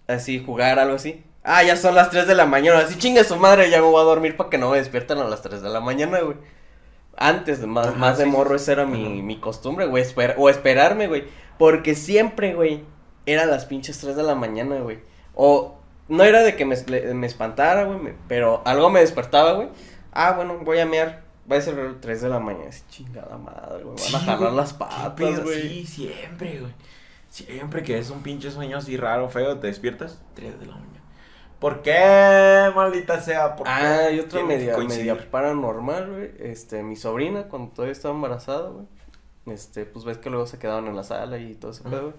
así, jugar algo así. Ah, ya son las 3 de la mañana. Así chingue su madre, ya me voy a dormir para que no me despierten a las 3 de la mañana, güey. Antes, de más, Ajá, más de morro, esa era mi, mi costumbre, güey. esper- o esperarme, güey. Porque siempre, güey, era las pinches 3 de la mañana, güey. O no era de que me, me espantara, güey, me- pero algo me despertaba, güey. Ah, bueno, voy a mear. Va a ser 3 de la mañana. Así, chingada madre, güey. Van Sí, a jalar güey. las ¿Qué patas, güey. Sí, siempre, güey. Siempre que es un pinche sueño así raro, feo, te despiertas 3 de la mañana. ¿Por qué, maldita sea? ¿Por Ah, qué y otra media, media paranormal, güey. Este, mi sobrina, cuando todavía estaba embarazada, güey. Este, pues ves que luego se quedaban en la sala y todo ese pedo, güey.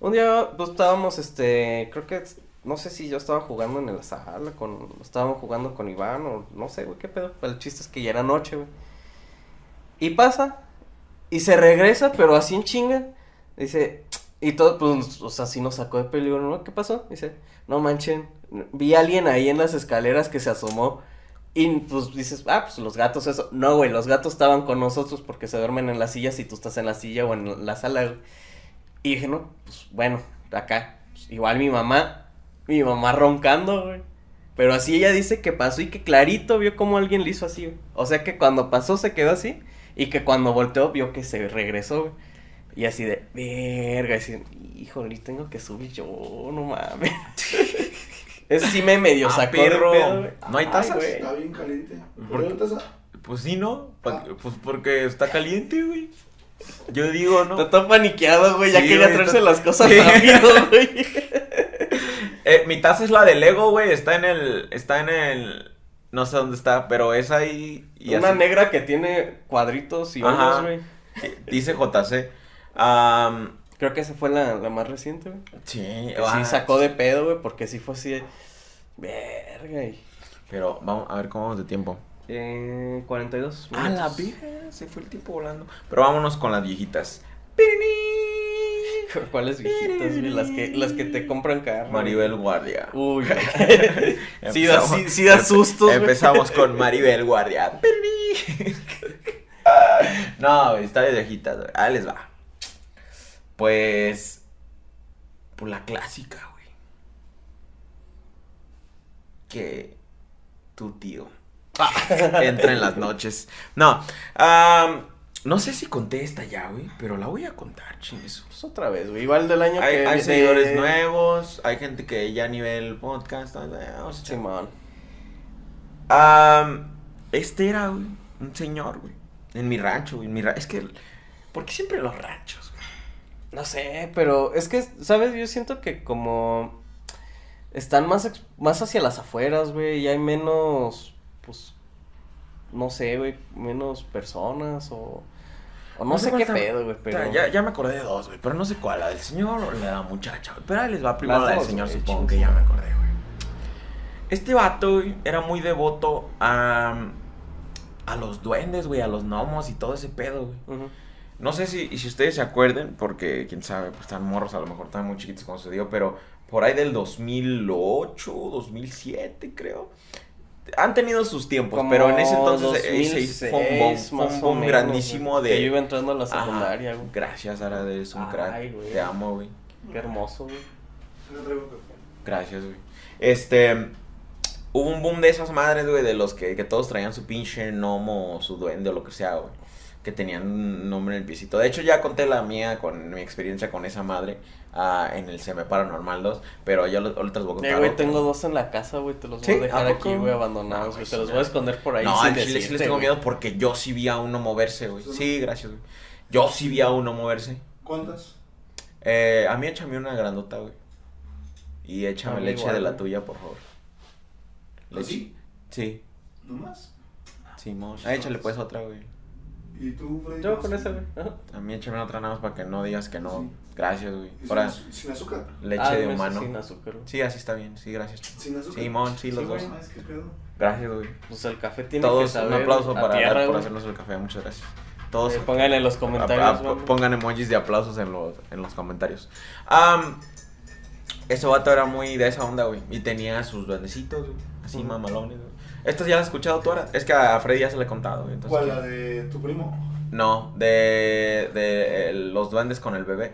Un día, pues estábamos, este, creo que, no sé si yo estaba jugando en la sala con, estábamos jugando con Iván o no sé, güey, qué pedo. Pero el chiste es que ya era noche, güey. Y pasa, y se regresa, pero así en chinga. Dice, y todo, pues, o sea, sí nos sacó de peligro, ¿no? ¿Qué pasó? Dice, no manchen, vi a alguien ahí en las escaleras que se asomó. Y pues dices, ah, pues los gatos, eso. No, güey, los gatos estaban con nosotros porque se duermen en las sillas y tú estás en la silla o en la sala. Y dije, no, pues bueno, acá, pues, igual mi mamá, mi mamá roncando, güey. Pero así ella dice que pasó y que clarito vio como alguien le hizo así, güey. O sea que cuando pasó se quedó así y que cuando volteó vio que se regresó, güey. Y así de, verga, y así, híjole, tengo que subir yo, no mames. Eso sí me medio Ah, sacó perro. pedo. ¿No hay Ay, tazas? güey. Está bien caliente. ¿Por ¿Por qué taza? Pues sí, ¿no? Pa- Pues porque está caliente, güey. Yo digo, ¿no? Está todo paniqueado, güey. Ya quería güey, traerse está- las cosas Sí. rápido, güey. Eh, mi taza es la de Lego, güey. Está en el. Está en el. No sé dónde está, pero es ahí. Y Una así. negra que tiene cuadritos y hoyos, güey. Dice JC. Am, Creo que esa fue la, la más reciente, güey. sí, Que ah, sí sacó de pedo, güey, porque sí fue así de... Verga, y... Pero vamos a ver cómo vamos de tiempo. Eh, 42 Ah, la minutos. verga, se fue el tiempo volando. Pero vámonos con las viejitas. ¿Cuáles viejitas? Las que, las que te compran carro. Maribel Guardia. Uy, güey. sí, da, sí, sí da sustos. Empezamos con Maribel Guardia. no, está de viejitas, güey. Ahí les va. Pues. Pues la clásica, güey. Que tu tío entra en las noches. No, no sé si conté esta ya, güey, pero la voy a contar, chingues. Pues otra vez, güey. Igual del año Hay, que... hay seguidores nuevos, hay gente que ya a nivel podcast. Vamos a echar- Simón. Am, este era, güey, un señor, güey. En mi rancho, güey. En mi ra- es que. ¿Por qué siempre los ranchos? No sé, pero es que, ¿sabes? Yo siento que como están más, más hacia las afueras, güey, y hay menos, pues, no sé, güey, menos personas o, o no, No sé sé qué pedo, güey, pero... Ya, ya me acordé de dos, güey. Pero no sé cuál, la del señor o la de la muchacha, güey. Pero ahí les va primero la del señor, güey, supongo que ya me acordé, güey. Este vato, güey, era muy devoto a. a los duendes, güey, a los gnomos y todo ese pedo, güey. Ujú. No sé si, si ustedes se acuerden, porque quién sabe, pues están morros, a lo mejor están muy chiquitos cuando se dio, pero por ahí del 2008, 2007, creo. Han tenido sus tiempos, Como pero en ese entonces eh, se fue un boom, 2006, fue un boom menos, grandísimo güey, de... Que yo iba entrando a la secundaria, güey. Gracias, Ara, eres un Ay, crack. güey. Te amo, güey. Qué hermoso, güey. Gracias, güey. Este. Hubo un boom de esas madres, güey, de los que, que todos traían su pinche gnomo su duende o lo que sea, güey. Que tenían un nombre en el piecito. De hecho, ya conté la mía con mi experiencia con esa madre ah, en el Seme Paranormal 2. Pero ya lo- les voy a contar. Eh, güey, tengo dos en la casa, güey, te los ¿Sí? voy a dejar ¿A aquí, güey, abandonados, No, güey. güey, Te los sí, voy a esconder por ahí No, sin al chile sí les tengo güey. miedo porque yo sí vi a uno moverse, güey. Sí, gracias, güey. Yo sí vi a uno moverse. ¿Cuántas? Eh, a mí échame una grandota, güey. Y échame mí leche igual, de la güey. tuya, por favor. Leche. ¿Así? Sí, ¿No más? sí, mosh. Ah, échale pues otra, güey. ¿Y tú, Freddy? Yo ¿Cómo con esa, güey. A mí échame otra nada más para que no digas que no. Sí. Gracias, güey. ¿Y sin, Ahora, az- sin azúcar? leche Ah, de humano. Sin azúcar, güey. Sí, así está bien. Sí, gracias. ¿Sin azúcar? Simón, sí, los Sí, dos. güey. Que pedo. Gracias, güey. Pues el café tiene que Todos, saber. un aplauso para, tierra, por hacernos el café. Muchas gracias. Todos. Eh, pongan en los comentarios. a- pongan emojis de aplausos en los, en los comentarios. Am, ese vato era muy de esa onda, güey. Y tenía sus duendecitos, güey. Así Ujú. mamalones, güey. Estas ya las has escuchado tú ahora. Es que a Freddy ya se le he contado. Entonces, ¿Cuál, la de tu primo? No, de, de eh, los duendes con el bebé.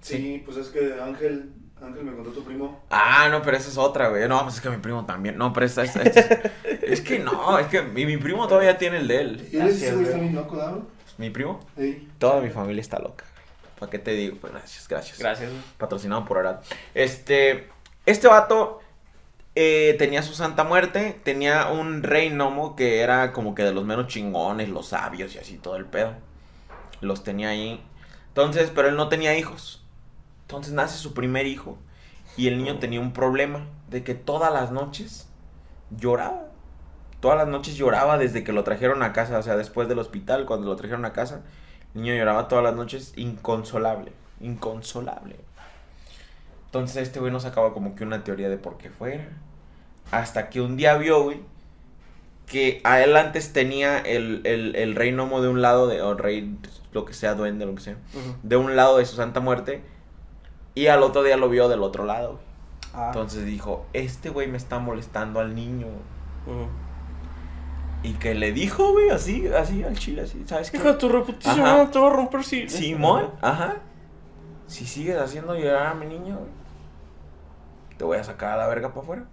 Sí, pues es que Ángel, Ángel me contó tu primo. Ah, no, pero esa es otra, güey. No, pues es que mi primo también. No, pero esta, esta- esta es, es que no, es que mi, mi primo todavía tiene el de él. ¿Y Gracias, ese güey bien loco, ¿no? Mi primo, Ey. toda mi familia está loca. ¿Para qué te digo? Pues gracias, gracias. Gracias. Patrocinado por Arad. Este, este vato eh, tenía su santa muerte, tenía un rey gnomo que era como que de los menos chingones, los sabios y así todo el pedo. Los tenía ahí. Entonces, pero él no tenía hijos. Entonces nace su primer hijo y el niño tenía un problema de que todas las noches lloraba. Todas las noches lloraba desde que lo trajeron a casa, o sea, después del hospital, cuando lo trajeron a casa, el niño lloraba todas las noches inconsolable, inconsolable. Entonces este güey no sacaba como que una teoría de por qué fuera. Hasta que un día vio, güey, que a él antes tenía el, el, el rey gnomo de un lado, de, o rey, lo que sea, duende, lo que sea, de un lado de su santa muerte, y al otro día lo vio del otro lado. güey. Ah. Entonces dijo, este güey me está molestando al niño. Ujú. Y que le dijo, güey, así, así, al chile, así, ¿sabes qué? Hijo de tu reputación, Ajá. te voy a romper si. Simón, ajá. Si sigues haciendo llorar a mi niño, güey, te voy a sacar a la verga para afuera.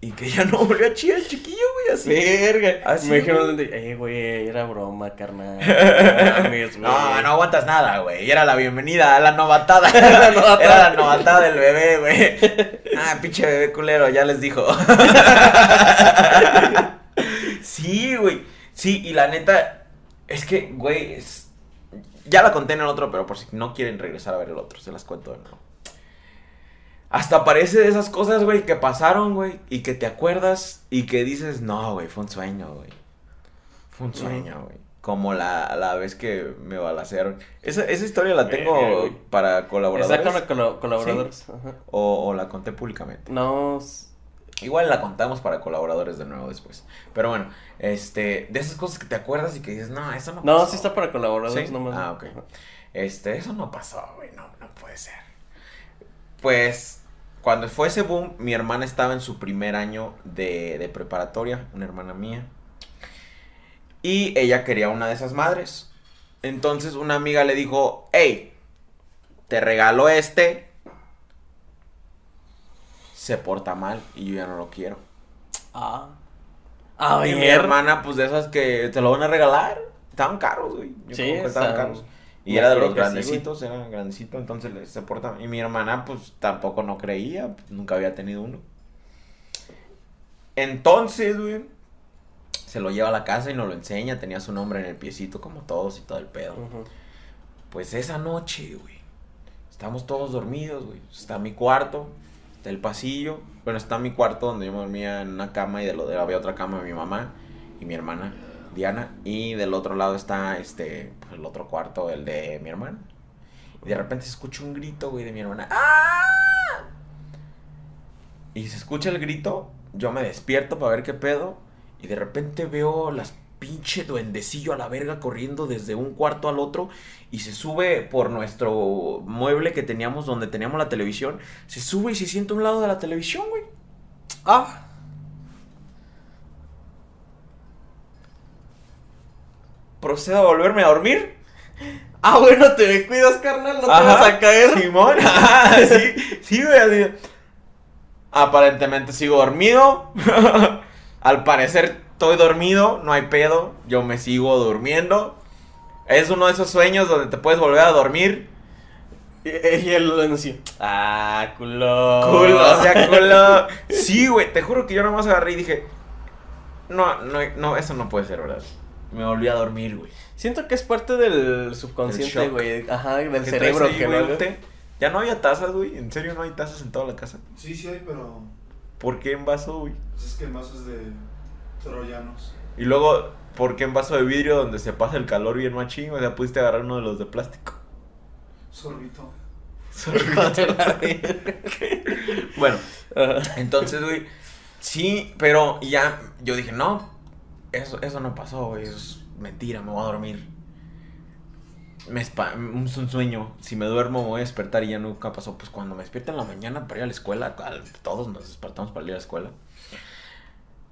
Y que ya no volvió a chillar el chiquillo, güey, así. Verga. Así, me dijeron, eh, güey, era broma, carnal. No mames. No, no aguantas nada, güey. Era la bienvenida a la novatada. La novatada. Era la novatada del bebé, güey. Ah, pinche bebé culero, ya les dijo. sí, güey. Sí, y la neta, es que, güey, es... ya la conté en el otro, pero por si no quieren regresar a ver el otro, se las cuento de nuevo. Hasta parece de esas cosas, güey, que pasaron, güey, y que te acuerdas y que dices, no, güey, fue un sueño, güey. Fue un sueño, güey. Como la, la vez que me balacearon. Esa, esa historia la tengo para colaboradores. Con colo- colaboradores. O, o la conté públicamente. No. Igual la contamos para colaboradores de nuevo después. Pero bueno, este, de esas cosas que te acuerdas y que dices, no, eso no No, pasó. sí está para colaboradores ¿Sí? nomás. Ah, ok. Este, eso no pasó, güey, no, no puede ser. Pues, cuando fue ese boom, mi hermana estaba en su primer año de, de preparatoria, una hermana mía. Y ella quería una de esas madres. Entonces una amiga le dijo, hey, te regalo este. Se porta mal y yo ya no lo quiero. Ah. A Y mi hermana, pues de esas que te lo van a regalar. Estaban caros, güey. Yo Sí, creo que estaban caros. Y era de los sí, grandecitos, era grandecito, entonces se porta. Y mi hermana, pues tampoco no creía, pues, nunca había tenido uno. Entonces, güey, se lo lleva a la casa y nos lo enseña. Tenía su nombre en el piecito, como todos y todo el pedo. Pues esa noche, güey, estamos todos dormidos, güey. Está mi cuarto, está el pasillo. Bueno, está mi cuarto donde yo me dormía en una cama y de lo de había otra cama de mi mamá y mi hermana Y del otro lado está este, pues, el otro cuarto, el de mi hermana. Y de repente se escucha un grito, güey, de mi hermana. ¡Ah! Y se escucha el grito, yo me despierto para ver qué pedo. Y de repente veo las pinche duendecillo a la verga corriendo desde un cuarto al otro. Y se sube por nuestro mueble que teníamos donde teníamos la televisión. Se sube y se sienta a un lado de la televisión, güey. Ah. Procedo a volverme a dormir. Ah, bueno, te me cuidas, carnal. No te vas a caer. Simón. Ajá, sí, sí, güey. así. Aparentemente sigo dormido. Al parecer estoy dormido, no hay pedo. Yo me sigo durmiendo. Es uno de esos sueños donde te puedes volver a dormir. Y, lo así. Ah, culo. Culo, o sea, culo. Sí, güey, te juro que yo nomás agarré y dije, no, no, no, eso no puede ser, ¿verdad? Me volví a dormir, güey. Siento que es parte del El subconsciente, güey. Ajá, del ¿Qué cerebro ahí, que güey, no. Ya no había tazas, güey. En serio, no hay tazas en toda la casa. Sí, sí hay, pero ¿Por qué en vaso, güey? pues es que el mazo es de troyanos. Y luego ¿por qué en vaso de vidrio donde se pasa el calor bien machín? O sea, pudiste agarrar uno de los de plástico. Sorbito. bueno, Ajá. entonces, güey, sí, pero ya yo dije, no, eso, eso no pasó, güey, eso es mentira, me voy a dormir. Me es un sueño, si me duermo me voy a despertar y ya nunca pasó. Pues cuando me despierto en la mañana para ir a la escuela, todos nos despertamos para ir a la escuela.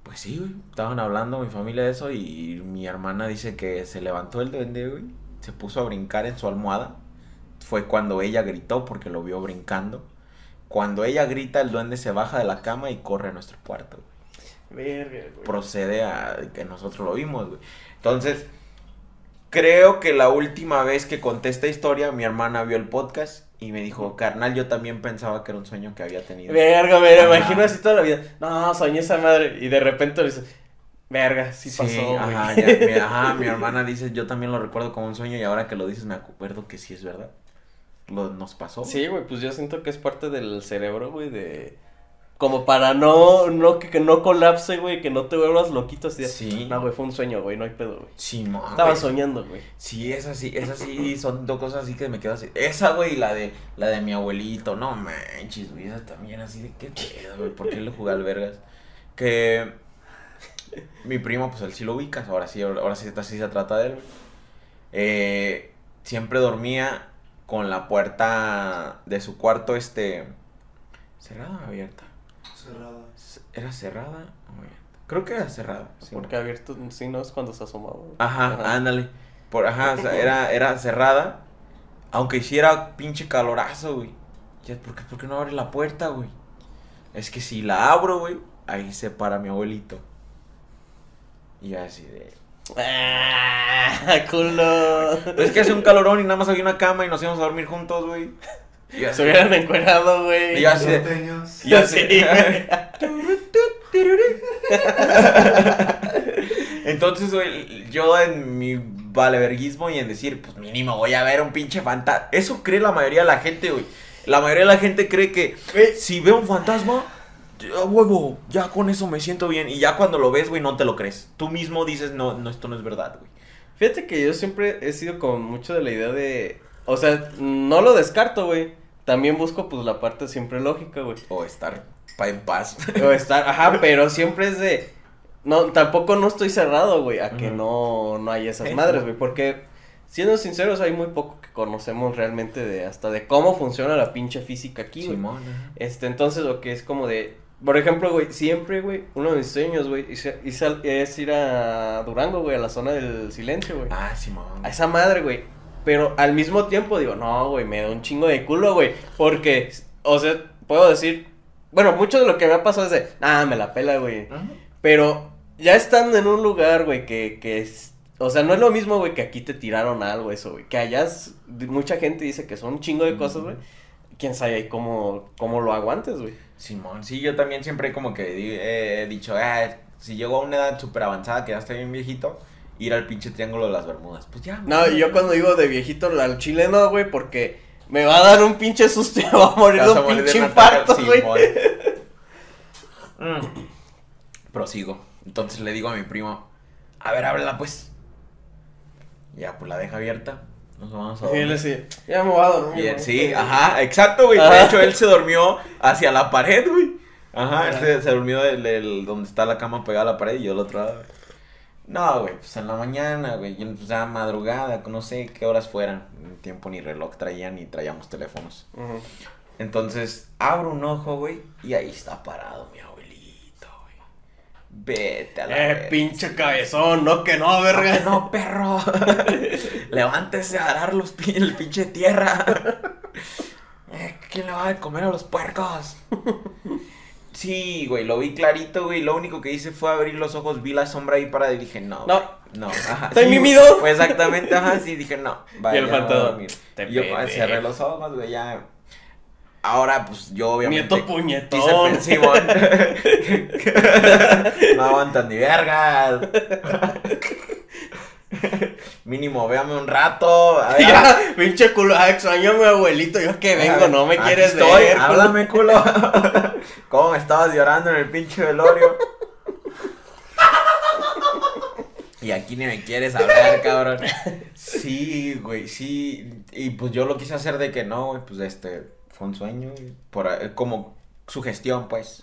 Pues sí, güey, estaban hablando mi familia de eso y mi hermana dice que se levantó el duende, güey, se puso a brincar en su almohada. Fue cuando ella gritó porque lo vio brincando. Cuando ella grita, el duende se baja de la cama y corre a nuestro cuarto. Verga, güey. Procede a que nosotros lo vimos, güey. Entonces, creo que la última vez que conté esta historia, mi hermana vio el podcast y me dijo, carnal, yo también pensaba que era un sueño que había tenido. Verga, me lo imagino así toda la vida. No, soñé esa madre. Y de repente le dice, verga, sí, Sí, pasó, ajá, ya, mi, ajá, mi hermana dice, yo también lo recuerdo como un sueño y ahora que lo dices me acuerdo que sí es verdad. Lo, nos pasó. Sí, güey, pues yo siento que es parte del cerebro, güey, de... Como para no, no, que, que no colapse, güey, que no te vuelvas loquito así. Sí. No, güey, fue un sueño, güey, no hay pedo, güey. Sí, mo, Estaba güey. soñando, güey. Sí, es así, es así, son dos cosas así que me quedo así. Esa, güey, y la de, la de mi abuelito, no manches, güey, esa también así de qué pedo, güey, ¿por qué le jugué al vergas? Que mi primo, pues él sí lo ubicas, ahora sí, ahora sí, sí se trata de él. Eh, siempre dormía con la puerta de su cuarto, este, cerrada o abierta. Cerrada. ¿Era cerrada? Creo que era cerrada. sí. Porque abierto, sí, no es cuando se asomaba. güey. Ajá, ándale. Por, ajá, o sea, era, era cerrada. Aunque hiciera pinche calorazo, güey. Ya, ¿por qué, por qué no abre la puerta, güey? Es que si la abro, güey, ahí se para mi abuelito. Y así de. ¡Ah, culo! Es que hace un calorón y nada más había una cama y nos íbamos a dormir juntos, güey. Y Se hubieran encuerado, güey. Y yo así Norteños. y así- Sí. Entonces, güey, yo en mi valeverguismo y en decir, pues mínimo voy a ver un pinche fantasma. Eso cree la mayoría de la gente, güey. La mayoría de la gente cree que si veo un fantasma, a huevo, ya con eso me siento bien. Y ya cuando lo ves, güey, no te lo crees. Tú mismo dices, no, no, esto no es verdad, güey. Fíjate que yo siempre he sido como mucho de la idea de... O sea, no lo descarto, güey. También busco, pues, la parte siempre lógica, güey. O estar pa- en paz. O estar, ajá, pero siempre es de... No, tampoco no estoy cerrado, güey, a que no, no hay esas madres, güey. Porque, siendo sinceros, hay muy poco que conocemos realmente de hasta de cómo funciona la pinche física aquí, güey. Este, entonces lo que es como de, por ejemplo, güey, siempre, güey, uno de mis sueños, güey, es ir a Durango, güey, a la zona del silencio, güey. Ah, Simón. A esa madre, güey. Pero al mismo tiempo digo, no, güey, me da un chingo de culo, güey. Porque, o sea, puedo decir, bueno, mucho de lo que me ha pasado es de, ah, me la pela, güey. Pero ya estando en un lugar, güey, que, que es... O sea, no es lo mismo, güey, que aquí te tiraron algo, eso, güey. Que allá es- mucha gente dice que son un chingo de cosas, güey. Quién sabe cómo, cómo lo aguantes, güey. Simón, sí, yo también siempre como que eh, he dicho, ah, si llego a una edad súper avanzada, que ya estoy bien viejito, ir al pinche triángulo de las Bermudas. Pues ya. No, güey. yo cuando digo de viejito al chile no, güey, porque me va a dar un pinche susto y me va a morir de un morir pinche infarto, güey. Mm. Prosigo. Entonces le digo a mi primo, a ver, ábrela pues. Ya, pues la deja abierta. Nos vamos a Y él dormir. así, ya me voy a dormir. Y él- sí, ajá, exacto, güey. De hecho, él se durmió hacia la pared, güey. Ajá, él Ajá. se, se durmió del- donde está la cama pegada a la pared y yo al otro lado. No, güey, pues en la mañana, güey, yo, pues ya madrugada, no sé qué horas fueran. Ni tiempo ni reloj traían ni traíamos teléfonos. Entonces, abro un ojo, güey, y ahí está parado mi abuelito, güey. Vete a la Eh, verga. pinche cabezón, no que no, verga. Ah, que no, perro. Levántese a arar los pin- el pinche tierra. Eh, ¿Quién le va a comer a los puercos? Sí, güey, lo vi clarito, güey. Lo único que hice fue abrir los ojos, vi la sombra ahí para y dije, no. No. güey, No, ajá. Estoy sí, mimido. Pues exactamente, ajá, sí, dije, no. Vaya, Y el fantasma, yo pendejo. cerré los ojos, güey, ya. Ahora, pues yo obviamente. Nieto puñetón. Quise pen- Simón. no aguantan ni vergas. Mínimo, véame un rato. A ver, Ya, pinche culo, ah, extraño a mi abuelito, yo que vengo, no me quieres estoy, ver. Háblame, culo. ¿Cómo me estabas llorando en el pinche velorio? Y aquí ni me quieres hablar, cabrón. Sí, güey, sí. Y pues yo lo quise hacer de que no, güey, pues este, fue un sueño, güey, por, eh, como sugestión, pues.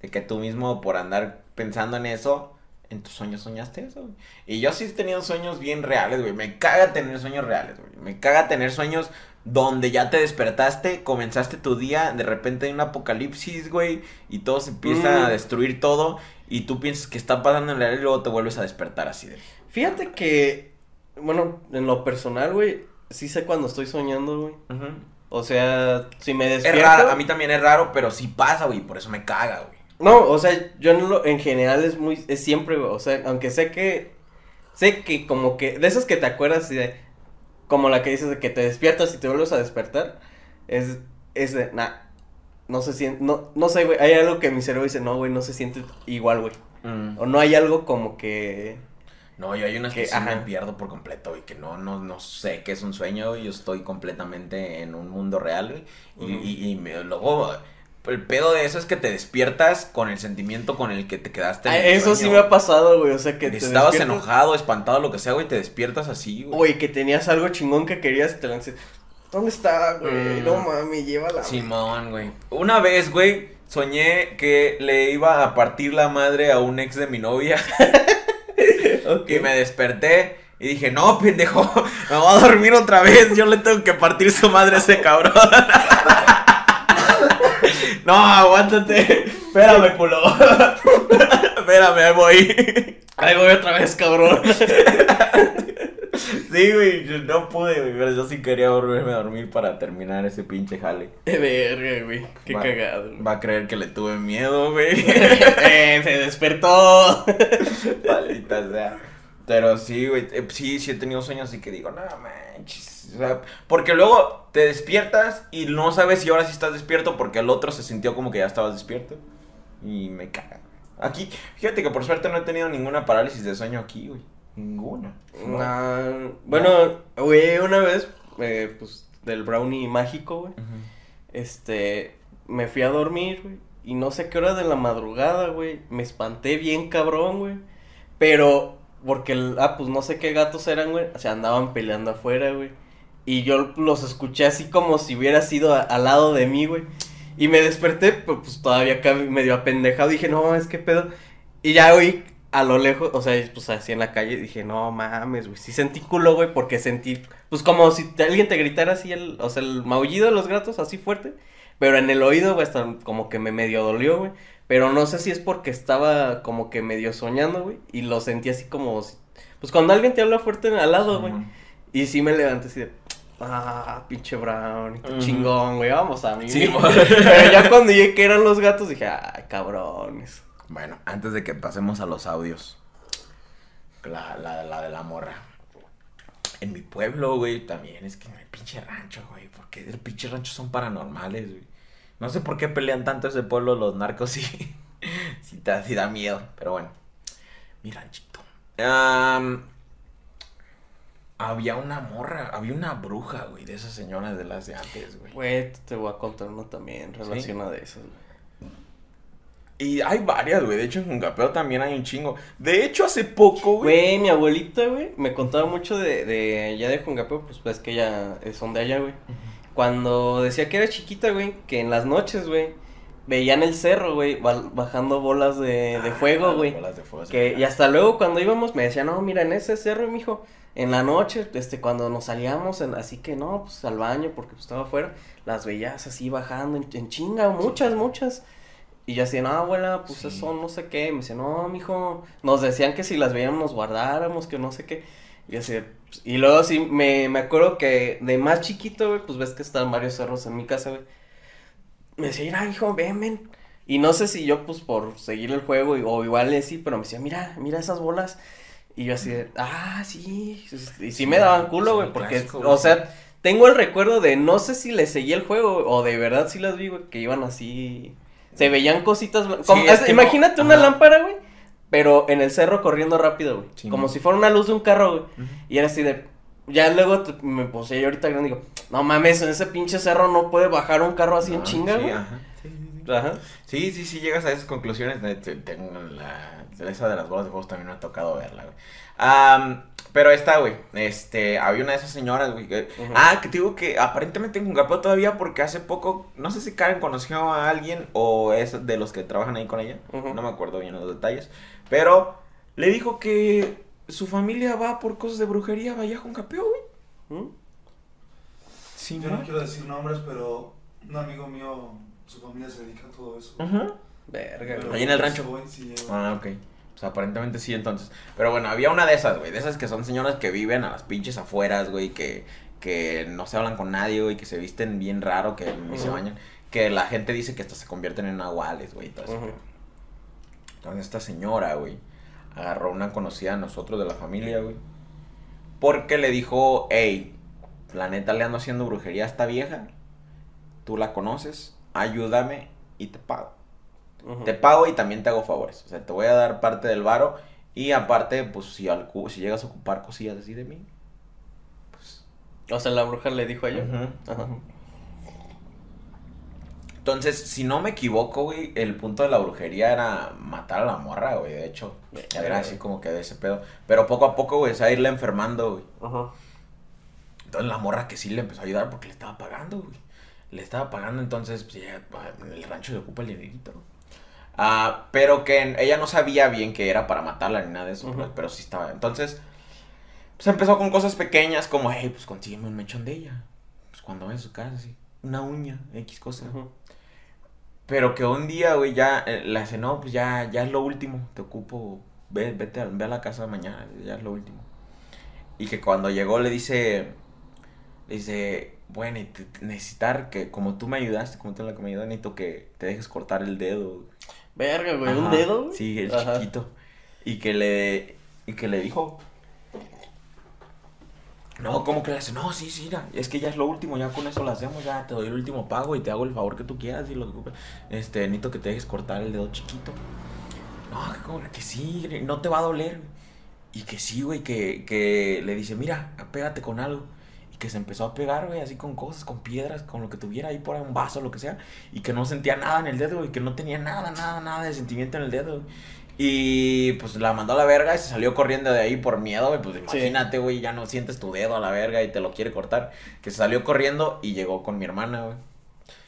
De que tú mismo por andar pensando en eso, en tus sueños soñaste eso, güey. Y yo sí he tenido sueños bien reales, güey. Me caga tener sueños reales, güey. Me caga tener sueños donde ya te despertaste, comenzaste tu día, de repente hay un apocalipsis, güey, y todo se empieza Mm. a destruir todo, y tú piensas que está pasando en la realidad y luego te vuelves a despertar así de... Fíjate que, bueno, en lo personal, güey, sí sé cuando estoy soñando, güey. O sea, si me Es despierto... raro, a mí también es raro, pero sí pasa, güey, por eso me caga, güey. No, o sea, yo en, lo- en general es muy, es siempre, güey, o sea, aunque sé que, sé que como que, de esas que te acuerdas y de, como la que dices de que te despiertas y te vuelves a despertar, es, es de, nah, no se siente, no, no sé, güey, hay algo que mi cerebro dice, no, güey, no se siente igual, güey, o no hay algo como que, No, yo hay unas que, Que, sí me pierdo por completo, güey, que no, no, no sé qué es un sueño, yo estoy completamente en un mundo real, güey, y, y, y me- luego, el pedo de eso es que te despiertas con el sentimiento con el que te quedaste en Ah, el eso sueño, sí me ha pasado, güey, o sea, que te estabas despiertas- enojado, espantado, lo que sea, güey, te despiertas así, güey. Güey, que tenías algo chingón que querías y te lanzas, ¿dónde está, güey? Mm. No mames, llévala, Simón, güey. Una vez, güey, soñé que le iba a partir la madre a un ex de mi novia. Y me desperté y dije, no, pendejo, me voy a dormir otra vez. Yo le tengo que partir su madre a ese cabrón. no, aguántate. Espérame, culo. Espérame, ahí voy. Ahí voy otra vez, cabrón. Sí, güey, yo no pude, güey, pero yo sí quería volverme a dormir para terminar ese pinche jale. De verga, güey. Qué Va- cagado. güey. Va a creer que le tuve miedo, güey. eh, se despertó. Maldita sea. Pero sí, güey, eh, sí, sí he tenido sueños así que digo, no manches. O sea, porque luego te despiertas y no sabes si ahora sí estás despierto porque el otro se sintió como que ya estabas despierto. Y me caga. Aquí, fíjate que por suerte no he tenido ninguna parálisis de sueño aquí, güey. Ninguna. Nah, bueno, güey, una vez, eh, pues, del brownie mágico, güey. Este, me fui a dormir, güey. Y no sé qué hora de la madrugada, güey. Me espanté bien cabrón, güey. Pero, porque, el- ah, pues no sé qué gatos eran, güey. Se andaban peleando afuera, güey. Y yo los escuché así como si hubiera sido al lado de mí, güey. Y me desperté, pero, pues todavía acá medio apendejado. Dije, no mames, qué pedo. Y ya oí a lo lejos, o sea, pues así en la calle. Dije, no mames, güey. Sí sentí culo, güey, porque sentí, pues como si alguien te gritara así, el, o sea, el maullido de los gatos así fuerte. Pero en el oído, güey, hasta como que me medio dolió, güey. Pero no sé si es porque estaba como que medio soñando, güey. Y lo sentí así como, si- pues cuando alguien te habla fuerte al lado, güey. Y sí me levanté así de, ah, pinche Brown, qué Ujú. chingón, güey, vamos a mí. Sí, Pero ya cuando llegué que eran los gatos, dije, ay, cabrones. Bueno, antes de que pasemos a los audios. La, la, la de la morra. En mi pueblo, güey, también. Es que en el pinche rancho, güey. Porque el pinche rancho son paranormales, güey. No sé por qué pelean tanto ese pueblo los narcos, sí. sí, da, sí da miedo. Pero bueno. Mi ranchito. Había una morra, había una bruja, güey, de esas señoras de las de antes, güey. Güey, te voy a contar uno también relacionado a eso, güey. Y hay varias, güey. De hecho, en Juncapeo también hay un chingo. De hecho, hace poco, güey. Güey, mi abuelita, güey, me contaba mucho de, de allá de Jungapeo, pues ves que ella son de allá, güey. Cuando decía que era chiquita, güey, que en las noches, güey, veían el cerro, güey, ba- bajando bolas de, de fuego, Ah, güey. bolas de fuego. Que, y hasta luego cuando íbamos me decían, no, mira, en ese cerro, mijo, en la noche, este, cuando nos salíamos, en- así que no, pues al baño, porque pues estaba afuera, las veías así bajando en, en chinga, muchas, muchas. Y yo así, no, abuela, pues Sí. eso no sé qué. Me dice, no, mijo, nos decían que si las veíamos nos guardáramos, que no sé qué. Y así, pues, y luego sí, me, me acuerdo que de más chiquito, güey, pues ves que están varios cerros en mi casa, güey. Me decía, mira, hijo, ven, ven. Y no sé si yo, pues, por seguir el juego, y- o igual sí, pero me decía, mira, mira esas bolas. Y yo así de, ah, sí. Y sí, me daban culo, güey, porque, clásico, o sea, tengo el recuerdo de, no sé si le seguí el juego, o de verdad sí las vi, güey, que iban así. Se veían cositas. blan- como- es que no- imagínate una ajá. lámpara, güey, pero en el cerro corriendo rápido, güey. Sí, como si fuera una luz de un carro, güey. Y era así de. Ya luego te- me puse yo ahorita grande y digo, no mames, en ese pinche cerro no puede bajar un carro así en Ah, chinga, sí, güey. ajá. Sí, sí, sí. Ajá. Sí, sí, sí, llegas a esas conclusiones. de- la, esa de las bolas de fuego también me ha tocado verla, güey. Pero esta, güey, este, había una de esas señoras, güey. que-. Ah, que te digo que aparentemente en Juncapeo todavía porque hace poco, no sé si Karen conoció a alguien o es de los que trabajan ahí con ella. No me acuerdo bien los detalles. Pero le dijo que su familia va por cosas de brujería, vaya a Juncapeo, güey. ¿Mm? Sí, Yo no quiero decir nombres, pero un amigo mío, su familia se dedica a todo eso. Ajá. Verga, Pero güey. Ahí en el rancho. sí Ah, ok. Pues aparentemente sí, entonces. Pero bueno, había una de esas, güey. De esas que son señoras que viven a las pinches afueras, güey. Que, que no se hablan con nadie, güey. Que se visten bien raro, que ni se bañan. Que la gente dice que hasta se convierten en nahuales, güey. y todo eso, Ujú. güey. Entonces esta señora, güey, agarró una conocida de nosotros, de la familia, güey. Porque le dijo, hey, la neta le ando haciendo brujería a esta vieja. Tú la conoces, ayúdame y te pago. Te pago y también te hago favores. O sea, te voy a dar parte del varo. Y aparte, pues si, al si llegas a ocupar cosillas así de mí. Pues. O sea, la bruja le dijo a ella. Ajá. Entonces, si no me equivoco, güey, el punto de la brujería era matar a la morra, güey. De hecho, era así güey. como que de ese pedo. Pero poco a poco, güey, se va a irla enfermando, güey. Ajá. Entonces la morra que sí le empezó a ayudar porque le estaba pagando, güey. Le estaba pagando, entonces pues, ya, el rancho le ocupa el dinerito. ¿no? Ah, pero que ella no sabía bien que era para matarla ni nada de eso, Ujú. pero, pero sí estaba. Entonces, pues empezó con cosas pequeñas como, hey, pues consígueme un mechón de ella. Pues cuando a su casa, sí. Una uña, X cosa. Ujú. Pero que un día, güey, ya eh, le hace, no, pues ya, ya es lo último, te ocupo, ve, vete a, ve a la casa mañana, ya es lo último. Y que cuando llegó le dice, le dice, bueno, y te- te- necesitar que, como tú me ayudaste, como tú la que me ayudaste, necesito que te dejes cortar el dedo. Verga, güey. ¿Un Ajá, dedo? güey? Sí, el Ajá. chiquito. Y que le, y que le dijo, no, ¿cómo que le hace? No, sí, sí, mira, es que ya es lo último, ya con eso lo hacemos, ya te doy el último pago y te hago el favor que tú quieras y lo. Este, necesito que te dejes cortar el dedo chiquito. No, que, sí, no te va a doler. Y que sí, güey, que, que le dice, mira, pégate con algo. Y que se empezó a pegar, güey, así con cosas, con piedras, con lo que tuviera ahí por ahí, un vaso, lo que sea. Y que no sentía nada en el dedo, güey, que no tenía nada, nada, nada de sentimiento en el dedo, güey. Y pues la mandó a la verga y se salió corriendo de ahí por miedo, güey. Pues imagínate, güey, ya no sientes tu dedo a la verga y te lo quiere cortar. Que se salió corriendo y llegó con mi hermana, güey.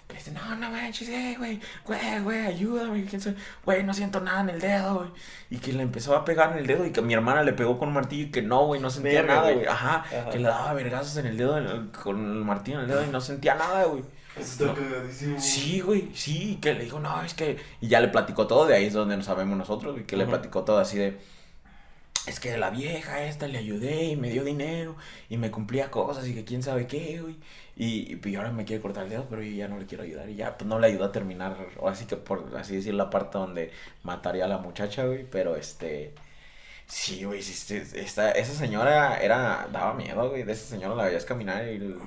Que dice, no, no manches, eh, güey, güey, güey, ayúdame, güey, no siento nada en el dedo, güey. Y que le empezó a pegar en el dedo y que mi hermana le pegó con un martillo y que no, güey, no sentía Verga, nada, güey. güey. Ajá, Ajá. que le daba vergazos en el dedo en el- con el martillo en el dedo y no sentía nada, güey. Eso está cagadísimo. Sí, güey, sí, que le dijo, no, es que... Y ya le platicó todo, de ahí es donde nos sabemos nosotros, y que le platicó todo así de... Es que la vieja esta le ayudé y me dio dinero y me cumplía cosas y que quién sabe qué, güey. Y, y, ahora me quiere cortar el dedo, pero yo ya no le quiero ayudar. Y ya, pues no le ayudó a terminar, o así que por así decir, la parte donde mataría a la muchacha, güey. Pero este... Sí, güey, sí, sí, esta, esa señora era... Daba miedo, güey. De esa señora la veías caminar y... ¿El?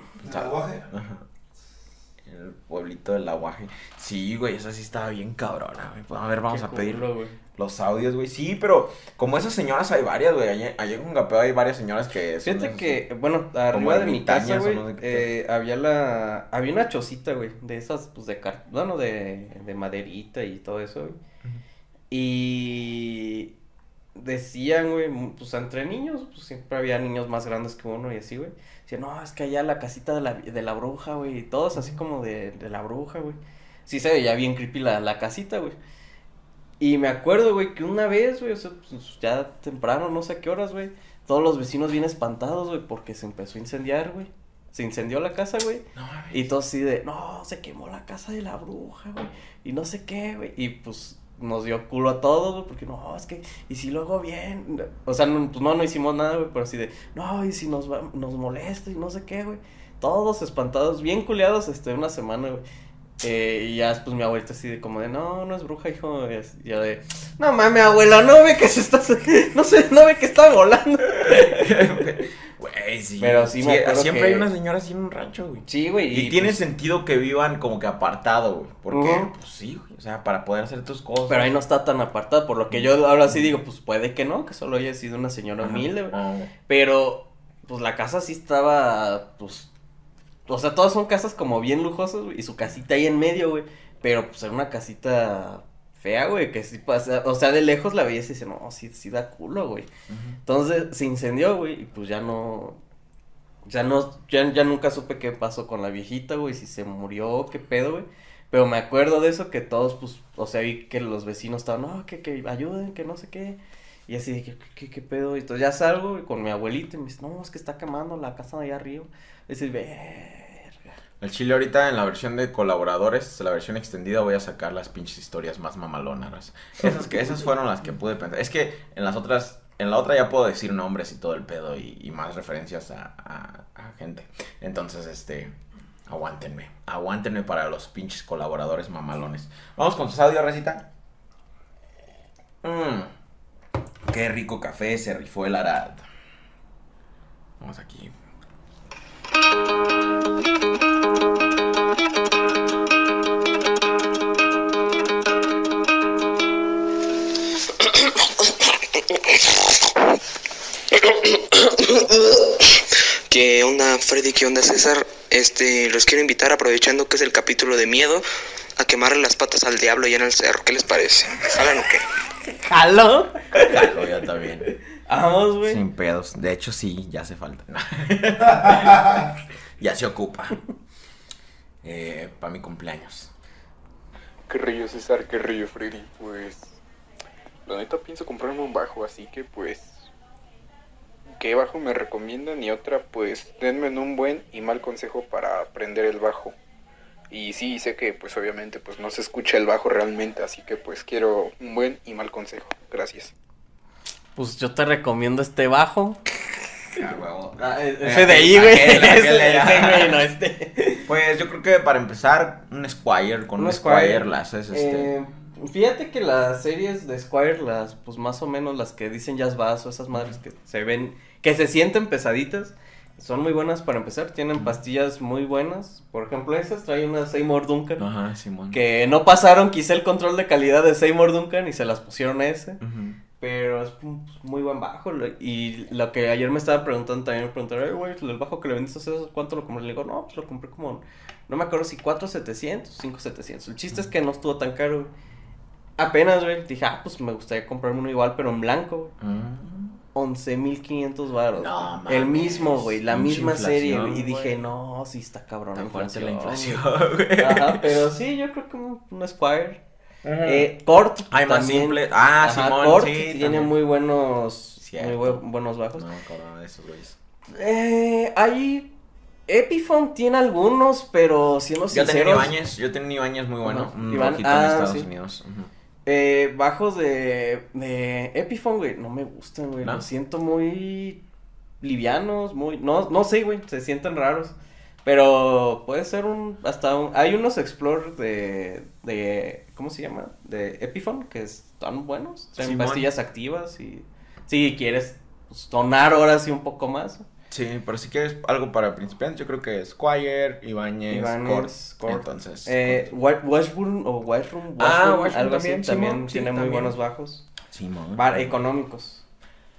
El pueblito del aguaje. Sí, güey, esa sí estaba bien cabrona, güey. Pues, a ver, vamos Qué a pedir culo, los audios, güey. Sí, pero como esas señoras hay varias, güey. Allá, allá en Juncapeo hay varias señoras que... son Fíjate esas- que, bueno, arriba de mi ermitañas casa, o güey, no sé qué eh, había la, había una chocita, güey, de esas, pues, de car... bueno, de, de maderita y todo eso, güey. Y decían, güey, pues, entre niños, pues, siempre había niños más grandes que uno y así, güey. Decían, no, es que allá la casita de la, de la bruja, güey, y todos así como de, de la bruja, güey. Sí se veía bien creepy la, la casita, güey. Y me acuerdo, güey, que una vez, güey, o sea, pues, ya temprano, no sé a qué horas, güey, todos los vecinos bien espantados, güey, porque se empezó a incendiar, güey. Se incendió la casa, güey. No. Y todos así de, no, se quemó la casa de la bruja, güey. Y no sé qué, güey. Y pues nos dio culo a todos, güey, porque no, es que, y si luego bien. O sea, no, pues no, no hicimos nada, güey, pero así de, no, y si nos, va, nos molesta y no sé qué, güey. Todos espantados, bien culeados, este, una semana, güey. Eh, y ya después mi abuelita así de como de, no, no es bruja, hijo. Y yo de, no mames, abuela, no ve que se está, no sé, no ve que está volando. Güey, sí. Pero sí me acuerdo Siempre que- hay una señora así en un rancho, güey. Sí, güey. Y, tiene pues, sentido que vivan como que apartado, güey. Porque, Ujú. pues sí, güey. O sea, para poder hacer tus cosas. Pero ahí no está tan apartado, por lo que yo ahora sí digo, pues puede que no, que solo haya sido una señora humilde, güey. Oh. Pero, pues la casa sí estaba, pues, o sea, todas son casas como bien lujosas, güey, y su casita ahí en medio, güey. Pero pues era una casita fea, güey, que sí pasa, o sea, de lejos la veías y dice, no, sí, sí da culo, güey. Entonces se incendió, güey, y pues ya no, ya no, ya, ya nunca supe qué pasó con la viejita, güey, si se murió, qué pedo, güey. Pero me acuerdo de eso que todos, pues, o sea, vi que los vecinos estaban, no, que, que ayuden, que no sé qué. Y así, ¿qué, qué, pedo? Y entonces ya salgo con mi abuelita y me dice, no, es que está quemando la casa de allá arriba. Y dice, verga. El chile ahorita en la versión de colaboradores, la versión extendida, voy a sacar las pinches historias más mamalonas. Esas, que, esas fueron las que pude pensar. Es que en las otras, en la otra ya puedo decir nombres y todo el pedo y, y más referencias a, a, gente. Entonces, este, aguántenme, aguántenme para los pinches colaboradores mamalones. Vamos con tus audios, Recita. Mmm. Qué rico café se rifó el Arad. Vamos aquí. ¿Qué onda, Freddy? ¿Qué onda, César? Este, los quiero invitar, aprovechando que es el capítulo de miedo, a quemarle las patas al diablo allá en el cerro. ¿Qué les parece? ¿Hagan o qué? ¿Jalo? Jalo, ya también. Vamos, güey. Sin pedos. De hecho, sí, ya hace falta. ya se ocupa. Eh, para mi cumpleaños. Qué río César, qué río Freddy. Pues la neta pienso comprarme un bajo, así que pues ¿qué bajo me recomiendan? Y otra, pues denme un buen y mal consejo para aprender el bajo. Y sí, sé que pues obviamente pues no se escucha el bajo realmente, así que pues quiero un buen y mal consejo. Gracias. Pues yo te recomiendo este bajo. Ah, huevo. ese de ahí, güey. Ese, no este. Pues yo creo que para empezar, un Squire. Con un, Un Squire, Squire. la haces este. Eh, fíjate que las series de Squire, las, pues más o menos las que dicen jazz bass o esas madres que se ven, que se sienten pesaditas, son muy buenas para empezar. Tienen pastillas muy buenas. Por ejemplo, esas trae una Seymour Duncan. Ajá, Simón. Que no pasaron quizá el control de calidad de Seymour Duncan y se las pusieron a ese. Pero es pues, muy buen bajo. Y lo que ayer me estaba preguntando también me preguntaron, "Ey, güey, el bajo que le vendiste a César, ¿cuánto lo compré? Le digo, no, pues lo compré como, no me acuerdo si 4,700, 5,700. El chiste es que no estuvo tan caro. Apenas, güey, dije, ah, pues me gustaría comprarme uno igual, pero en blanco, güey. Mm. 11,500 baros. No, El mames, mismo, güey, la pinche misma serie, güey. Y dije, no, sí está cabrón. Tan fuerte la güey". inflación, güey. Ajá, pero sí, yo creo que un, un Squire. Eh, Cort. Hay más también. simple. Ah, Ajá, Simón, Cort sí. tiene también. muy buenos, Cierto. muy bue- buenos bajos. No de esos güeyes. Eh, hay Epiphone tiene algunos, pero siendo Yo tenía un sinceros, Ibáñez, yo tenía un Ibáñez muy bueno. Ajá. Un Iván- ah, en Estados sí. Unidos. Ujú. Eh, bajos de, de Epiphone, güey, no me gustan, güey, ¿No? los siento muy livianos, muy, no, no sé, güey, se sienten raros, pero puede ser un, hasta un, hay unos Explorer de, de, ¿cómo se llama? De Epiphone, que están buenos, Simón. pastillas activas y, si quieres pues, tonar ahora sí un poco más, Sí, pero si quieres algo para principiantes, yo creo que Squire, Ibáñez, Ibáñez, Cort. Entonces, Eh, Wa- Washburn o Washroom, Ah, algo también, así, también sí, tiene muy buenos bajos. Simón. Bar- económicos.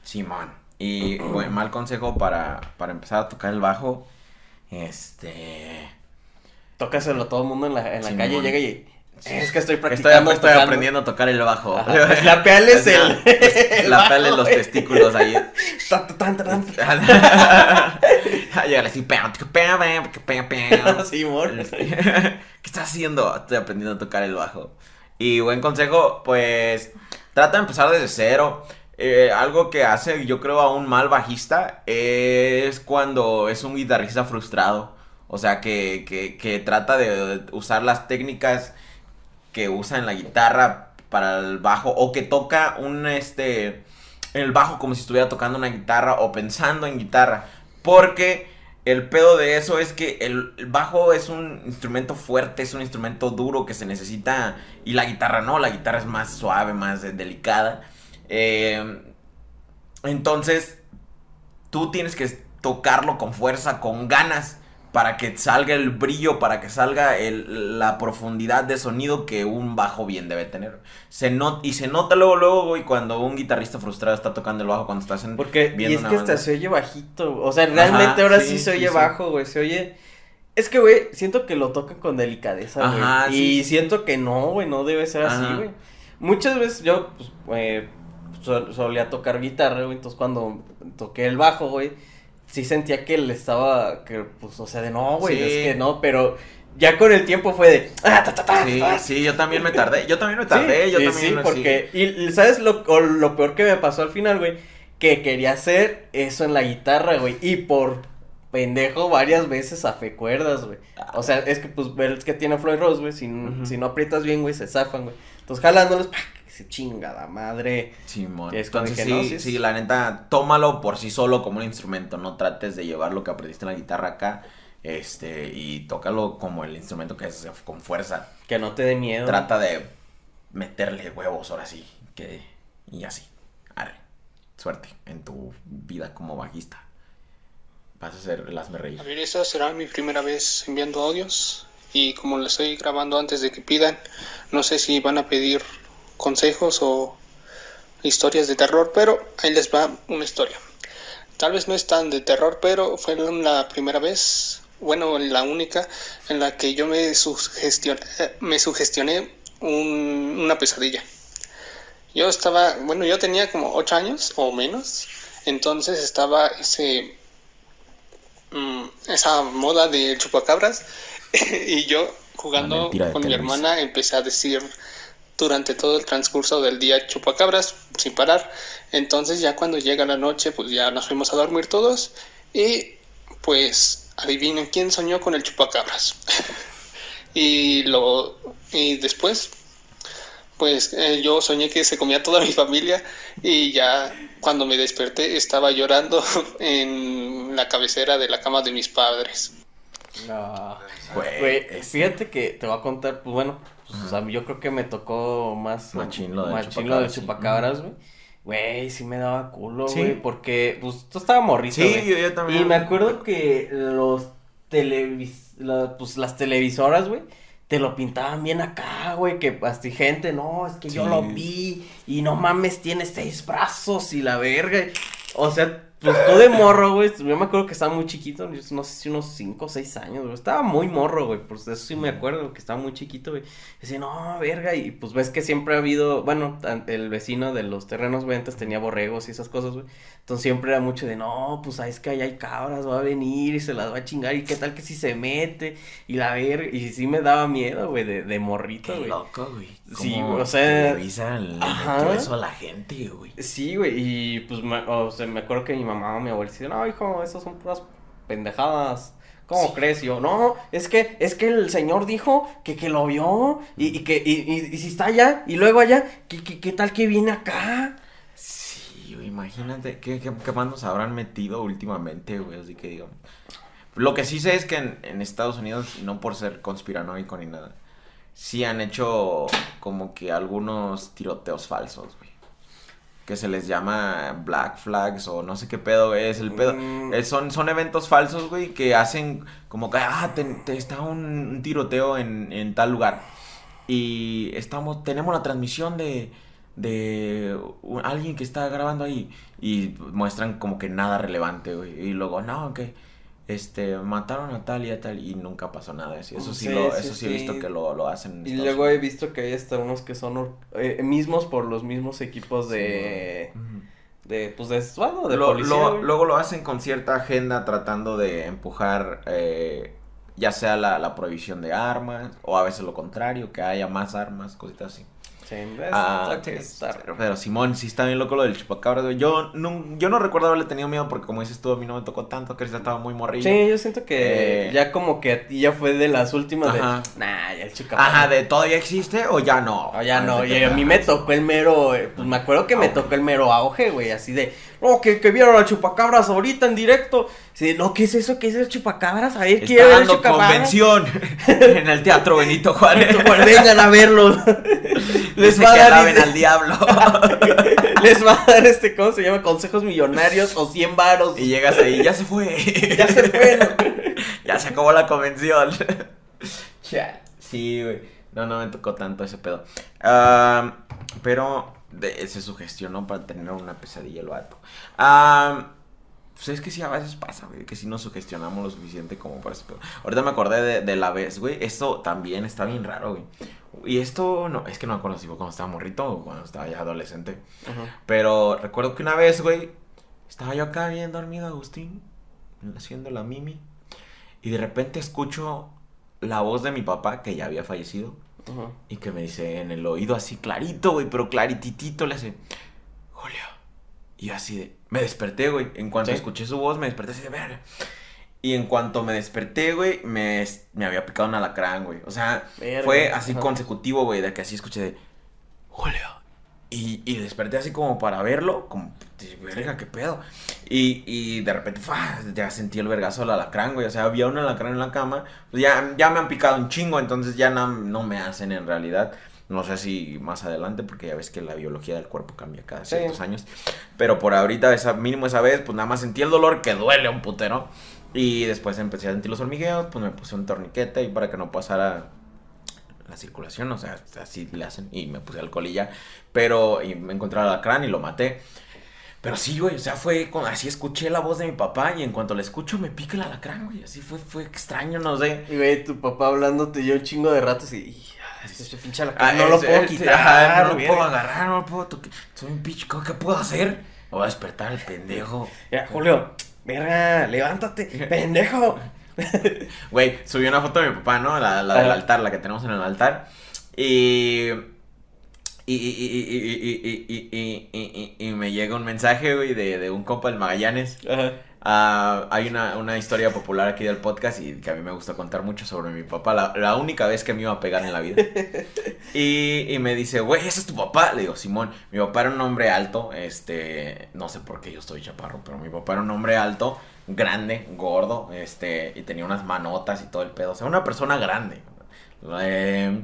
Simón. Y bueno, mal consejo para, para empezar a tocar el bajo. Este. Tócaselo a todo el mundo en la, en la calle, llega y... Sí. Es que estoy practicando. estoy tocando". aprendiendo a tocar el bajo. La peal es el- el La peal en los testículos ahí. Llegar así. pam. Simón. ¿Qué estás haciendo? Estoy aprendiendo a tocar el bajo. Y buen consejo, pues trata de empezar desde cero. Eh, algo que hace, yo creo, a un mal bajista es cuando es un guitarrista frustrado. O sea, que, que, que trata de usar las técnicas que usa en la guitarra para el bajo o que toca un este el bajo como si estuviera tocando una guitarra o pensando en guitarra. Porque el pedo de eso es que el, bajo es un instrumento fuerte es un instrumento duro que se necesita y la guitarra no la guitarra es más suave más delicada. Eh, entonces tú tienes que tocarlo con fuerza con ganas para que salga el brillo, para que salga el- la profundidad de sonido que un bajo bien debe tener. Se not- y se nota luego, luego, güey, cuando un guitarrista frustrado está tocando el bajo, cuando estás en, Porque, y viendo es una que banda. hasta se oye bajito. O sea, realmente Ajá, ahora sí, sí, se oye sí. bajo, güey. Se oye. Es que, güey, siento que lo tocan con delicadeza. Ajá, y sí, sí. siento que no, güey, no debe ser así, güey. Muchas veces yo, pues, eh, sol- solía tocar guitarra, güey. Entonces, cuando toqué el bajo, güey, sí sentía que le estaba, que, pues, o sea, de no, güey, Sí. es que no, pero ya con el tiempo fue de, ah, ta, ta, ta, Sí, sí, yo también me tardé. Yo también me Sí, tardé. yo sí, también. sí, así. porque, y, ¿sabes lo, lo peor que me pasó al final, güey? Que quería hacer eso en la guitarra, güey, y por pendejo varias veces afé cuerdas, güey. O sea, es que, pues, ves que tiene Floyd Rose, güey, si, Ujú. si no aprietas bien, güey, se zafan, güey. Entonces, jalándolos, ¡pac! Se chingada madre. Simón. Y es cuando Entonces dije, sí, no, sí sí, la neta, tómalo por sí solo como un instrumento. No trates de llevar lo que aprendiste en la guitarra acá. Este, y tócalo como el instrumento que es con fuerza. Que no te dé miedo. Trata de meterle huevos ahora sí. Que, y así. Arre. Suerte en tu vida como bajista. Vas a ser el hazme reír. A ver, esta será mi primera vez enviando audios y como lo estoy grabando antes de que pidan, no sé si van a pedir consejos o historias de terror, pero ahí les va una historia. Tal vez no es tan de terror, pero fue la primera vez, bueno, la única en la que yo me sugestioné, me sugestioné un- una pesadilla. Yo estaba, bueno, yo tenía como 8 años o menos, entonces estaba ese mm, esa moda de chupacabras y yo jugando de con mi hermana empecé a decir durante todo el transcurso del día chupacabras sin parar entonces ya cuando llega la noche pues ya nos fuimos a dormir todos y pues adivinen quién soñó con el chupacabras y lo y después pues eh, yo soñé que se comía toda mi familia y ya cuando me desperté estaba llorando en la cabecera de la cama de mis padres. No. Güey, fíjate que te voy a contar, pues bueno, pues, o sea, yo creo que me tocó más Machín lo machín lo del chupacabras, güey. Güey, sí me daba culo, Sí. güey, porque pues tú estaba morrito, Sí, yo, yo también. Y me acuerdo que los televis la- pues las televisoras, güey, te lo pintaban bien acá, güey, que hasta gente, no, es que yo lo vi y no mames, tiene seis brazos y la verga. O sea, pues tú de morro, güey, yo me acuerdo que estaba muy chiquito, no sé si unos cinco o seis años, güey, estaba muy morro, güey, de eso sí me acuerdo, que estaba muy chiquito, güey. Decía, no, verga, y pues ves que siempre ha habido, bueno, el vecino de los terrenos, güey, antes tenía borregos y esas cosas, güey. Entonces siempre era mucho de, no, pues es que ahí hay cabras, va a venir y se las va a chingar, y qué tal que si se mete, y la verga, y sí me daba miedo, güey, de, de morrito, Qué güey. loco, güey. Sí, o sea, le eso a la gente, güey. Sí, güey, y pues me, o sea, me acuerdo que mi mamá o mi abuela decían, no, hijo, esas son puras pendejadas. ¿Cómo crees? Y yo, no, es que, es que el señor dijo que, que lo vio, y, y que, y, y, y si está allá, y luego allá, ¿qué, qué, qué tal que viene acá? Imagínate qué, qué, qué más nos habrán metido últimamente, güey, así que digamos. Lo que sí sé es que en, en Estados Unidos, no por ser conspiranoico ni nada, sí han hecho como que algunos tiroteos falsos, güey. Que se les llama Black Flags o no sé qué pedo es el pedo. Mm. Son, son eventos falsos, güey, que hacen como que, ah, te, te está un, un tiroteo en, en tal lugar. Y estamos, tenemos la transmisión de, de alguien que está grabando ahí. Y muestran como que nada relevante, güey. Y luego, no, que este, mataron a tal y a tal. Y nunca pasó nada. Eso, eso sí, Sí, lo, sí, eso sí, he visto que lo, lo hacen. en Y luego he visto que hay hasta unos que son eh, mismos por los mismos equipos de, Ujú. de, pues, de, bueno, de Lo- policía, lo- luego lo hacen con cierta agenda tratando de empujar eh, ya sea la, la prohibición de armas o a veces lo contrario, que haya más armas, cositas así. Sí, Ah, pero, pero Simón, sí está bien loco lo del chupacabras, güey. Yo no, yo no recuerdo haberle tenido miedo porque como dices tú, a mí no me tocó tanto, que estaba muy morrillo. Sí, yo siento que Eh, ya como que a ti ya fue de las últimas Ajá. de, nah, ya el chica. Ajá, de todavía existe o ya no. No, ya no, Ah, y a mí me tocó el mero, eh, pues me acuerdo que me tocó el mero auge, güey, así de, no, que, que vieron al chupacabras ahorita en directo. Sí, no, ¿qué es eso? ¿Qué es el chupacabras? A ver, Está quiero dando chupacabras. convención en el Teatro Benito Juárez. Vengan a verlo. Les va a dar al diablo. les va a dar este, ¿cómo se llama? Consejos millonarios o 100 varos. Y llegas ahí, ya se fue. Ya se fue, ¿no? ya se acabó la convención. Sí, güey. No, no me tocó tanto ese pedo. Ah, pero de- se sugestionó para tener una pesadilla el vato. Ah, Pues es que sí, a veces pasa, güey, que si nos sugestionamos lo suficiente como para Ahorita me acordé de, de la vez, güey. Esto también está bien raro, güey. Y esto, no, es que no me acuerdo si fue cuando estaba morrito o cuando estaba ya adolescente. Pero recuerdo que una vez, güey, estaba yo acá bien dormido, Agustín, haciendo la mimi. Y de repente escucho la voz de mi papá, que ya había fallecido, Ajá. y que me dice en el oído así clarito, güey, pero clarititito, le hace, Julio. Y yo así de, me desperté, güey. En cuanto ¿Sí? escuché su voz, me desperté así de verga. Y en cuanto me desperté, güey, me, me había picado un alacrán, güey. O sea, Verga, fue así ajá. consecutivo, güey, de que así escuché de, Julio. Y, y desperté así como para verlo, como, verga, qué pedo. Y, y de repente, ¡fua! ya sentí el vergazo del alacrán, güey. O sea, había un alacrán en la cama. Pues ya, ya me han picado un chingo, entonces ya no, no me hacen en realidad. No sé si más adelante, porque ya ves que la biología del cuerpo cambia cada Sí. ciertos años. Pero por ahorita, esa, mínimo esa vez, pues nada más sentí el dolor que duele un putero. Y después empecé a sentir los hormigueos, pues me puse un torniquete y para que no pasara la circulación, o sea, así le hacen. Y me puse alcohol y ya. Pero y me encontré al alacrán y lo maté. Pero sí, güey, o sea, fue con, así escuché la voz de mi papá y en cuanto la escucho me pica el alacrán, güey. Así fue, fue extraño, no sé. Y güey, tu papá hablándote yo un chingo de ratos y. y, ah, este, este pinche Ah, no lo puedo quitar. no lo puedo agarrar, no lo puedo tocar. Soy un pinche, ¿qué puedo hacer? Me voy a despertar el pendejo. Ya, Julio, verga, levántate, pendejo. Güey, subí una foto de mi papá, ¿no? La, del altar, la que tenemos en el altar. Y. Y, y, y, y y y y y me llega un mensaje, güey, de, de un compa del Magallanes. Ajá. Hay una, una, historia popular aquí del podcast y que a mí me gusta contar mucho sobre mi papá, la, la única vez que me iba a pegar en la vida. Y, y me dice, güey, ese es tu papá. Le digo, Simón, mi papá era un hombre alto, este, no sé por qué yo estoy chaparro, pero mi papá era un hombre alto, grande, gordo. Este, y tenía unas manotas y todo el pedo. O sea, una persona grande. Eh,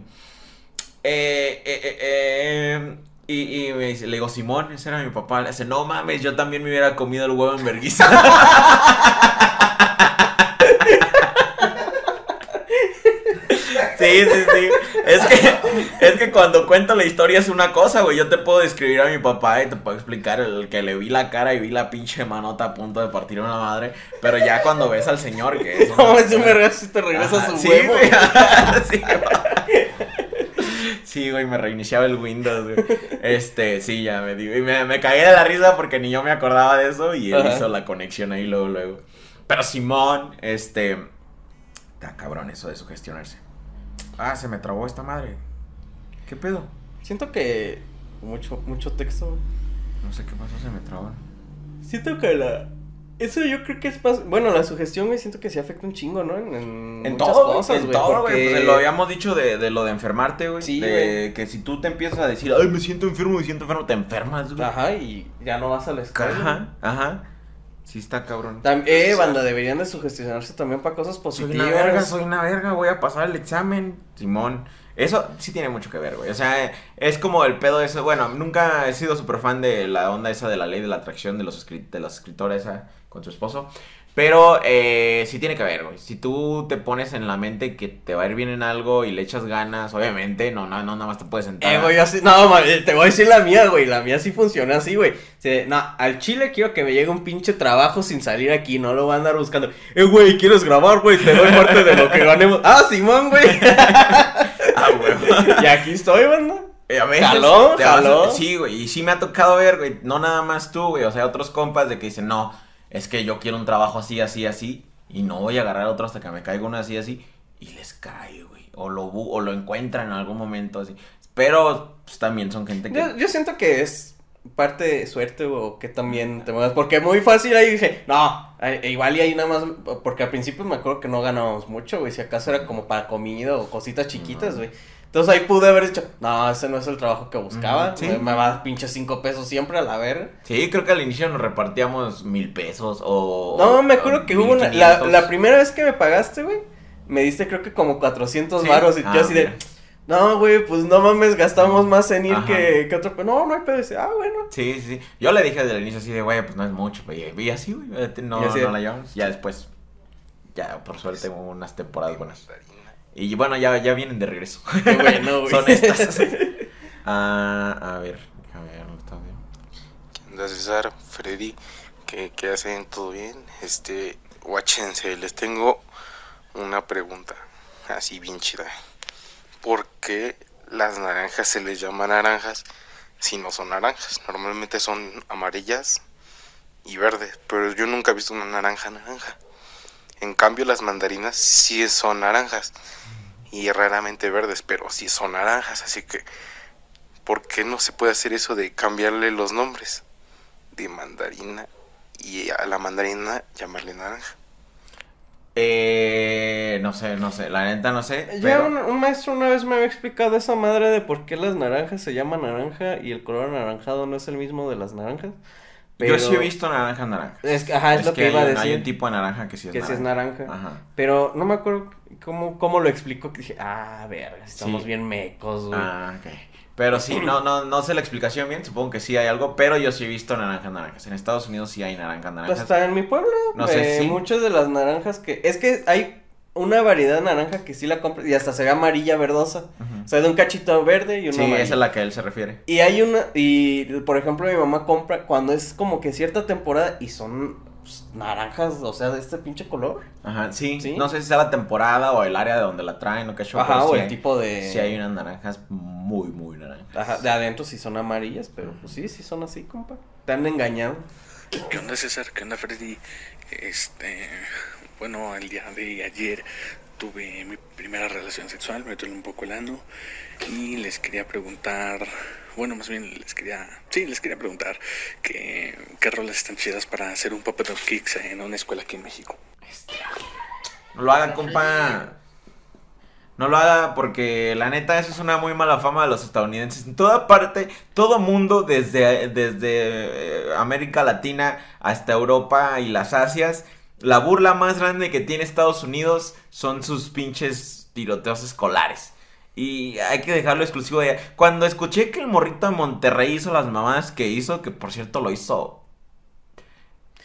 eh, eh, eh, y, y me dice, le digo, Simón, ese era mi papá. Le dice, no mames, yo también me hubiera comido el huevo en vergüenza. Sí, sí, sí. Es que, es que cuando cuento la historia es una cosa, güey. Yo te puedo describir a mi papá y te puedo explicar el que le vi la cara y vi la pinche manota a punto de partir una madre. Pero ya cuando ves al señor, que es. No, es un verga si te regresa Ajá, su sí, huevo. güey. sí, güey. Sí, güey, me reiniciaba el Windows, güey. Este, sí, ya me digo. Y me, me cagué de la risa porque ni yo me acordaba de eso y él Ajá. hizo la conexión ahí luego, luego. Pero Simón, este. Está cabrón eso de sugestionarse. Ah, se me trabó esta madre. ¿Qué pedo? Siento que mucho, mucho texto. No sé qué pasó, se me trabó. Siento que la. Eso yo creo que es más. Bueno, la sugestión, güey, siento que sí afecta un chingo, ¿no? En, en En muchas todo, güey, cosas, en güey. todo, güey. porque- Pues, lo habíamos dicho de, de lo de enfermarte, güey. Sí, de güey. que si tú te empiezas a decir, ay, me siento enfermo, me siento enfermo, te enfermas, güey. Ajá, y ya no vas a la escuela. Ajá, ajá. Sí está cabrón. Tam- eh, banda, deberían de sugestionarse también para cosas Soy positivas. una verga, soy una verga, voy a pasar el examen. Simón. Eso sí tiene mucho que ver, güey. O sea, es como el pedo ese. Bueno, nunca he sido súper fan de la onda esa de la ley de la atracción de los, de los escritores esa con su esposo. Pero eh, sí tiene que ver, güey. Si tú te pones en la mente que te va a ir bien en algo y le echas ganas, obviamente, no, no, no nada más te puedes sentar. Eh, güey, así, no, eh, te voy a decir la mía, güey. La mía sí funciona así, güey. Sí, No, al chile quiero que me llegue un pinche trabajo sin salir aquí. No lo voy a andar buscando. Eh, güey, ¿quieres grabar, güey? Te doy parte de lo que ganemos. Ah, Simón, güey. Ah, güey. y aquí estoy, banda. Eh, a veces Jaló, te vas a- jaló. Sí, güey. Y sí me ha tocado ver, güey. No nada más tú, güey. O sea, otros compas de que dicen, no, es que yo quiero un trabajo así, así, así. Y no voy a agarrar otro hasta que me caiga uno así, así. Y les cae, güey. O lo, o lo encuentran en algún momento así. Pero pues, también son gente que. Yo, yo siento que es parte de suerte o que también te muevas. Porque muy fácil ahí dije, no, eh, igual y ahí nada más. Porque al principio me acuerdo que no ganábamos mucho, güey. Si acaso era como para comida o cositas chiquitas, güey. Entonces ahí pude haber dicho, no, ese no es el trabajo que buscaba. Sí. Me, va a pinche cinco pesos siempre a la verga. Sí, creo que al inicio nos repartíamos mil pesos o. No, me acuerdo que hubo una. La, 1500. la primera vez que me pagaste, güey, me diste creo que como 400 Sí. varos. Y Ah, yo así de, no, güey, pues no mames, gastamos más en ir que, que otro. No, no hay pedo. Dice, ah, bueno. Sí, sí, sí. Yo le dije desde el inicio así de, güey, pues no es mucho. pues, Y así, güey, no, de- no la llevamos. Ya después, ya por suerte hubo unas temporadas buenas. Y bueno, ya, ya vienen de regreso. Qué bueno, güey. Son estas. Ah, a ver, déjame ver, ¿dónde está bien? ¿Qué onda, César? Freddy, ¿Qué, qué hacen? ¿Todo bien? Este, guáchense, les tengo una pregunta, así bien chida. ¿Por qué las naranjas se les llama naranjas si no son naranjas? Normalmente son amarillas y verdes, pero yo nunca he visto una naranja naranja. En cambio, las mandarinas sí son naranjas y raramente verdes, pero sí son naranjas, así que ¿por qué no se puede hacer eso de cambiarle los nombres de mandarina y a la mandarina llamarle naranja? Eh, no sé, no sé, la neta no sé. Ya pero- un, un maestro una vez me había explicado esa madre de por qué las naranjas se llaman naranja y el color anaranjado no es el mismo de las naranjas. Yo sí he visto naranja naranja. Es que, ajá, es, lo que, iba a decir. Hay un tipo de naranja que sí es que naranja. sí es naranja. Ajá. Pero no me acuerdo cómo, cómo lo explicó. Que dije, ah, verga, estamos Sí. bien mecos, güey. Ah, ok. Pero sí, no, no, no sé la explicación bien, supongo que sí hay algo, pero yo sí he visto naranjas naranjas. En Estados Unidos sí hay naranjas Pues naranjas. está en mi pueblo. No sé eh, si- Muchas de las naranjas que. Es que hay una variedad de naranja que sí la compra y hasta se ve amarilla verdosa. O sea, de un cachito verde y una Sí, amarilla. esa es la que él se refiere. Y hay una, y por ejemplo mi mamá compra cuando es como que cierta temporada y son pues, naranjas, o sea, de este pinche color. Ajá, sí, ¿Sí? No sé si sea la temporada o el área de donde la traen o qué show. Ajá, o sí el hay- tipo de... Sí hay unas naranjas muy, muy naranjas. Ajá, de adentro sí son amarillas, pero pues sí, sí son así, compa. Te han engañado. ¿Qué onda César? ¿Qué onda Freddy? Este, bueno, el día de ayer tuve mi primera relación sexual, me duele un poco el ano y les quería preguntar, bueno, más bien les quería, sí, les quería preguntar que, qué roles están chidas para hacer un Puppet of Kicks en una escuela aquí en México. No lo hagan, compa. No lo haga porque la neta eso es una muy mala fama de los estadounidenses. En toda parte, todo mundo, desde, desde eh, América Latina hasta Europa y las Asias, la burla más grande que tiene Estados Unidos son sus pinches tiroteos escolares. Y hay que dejarlo exclusivo de. Cuando escuché que el morrito de Monterrey hizo las mamadas que hizo, que por cierto lo hizo...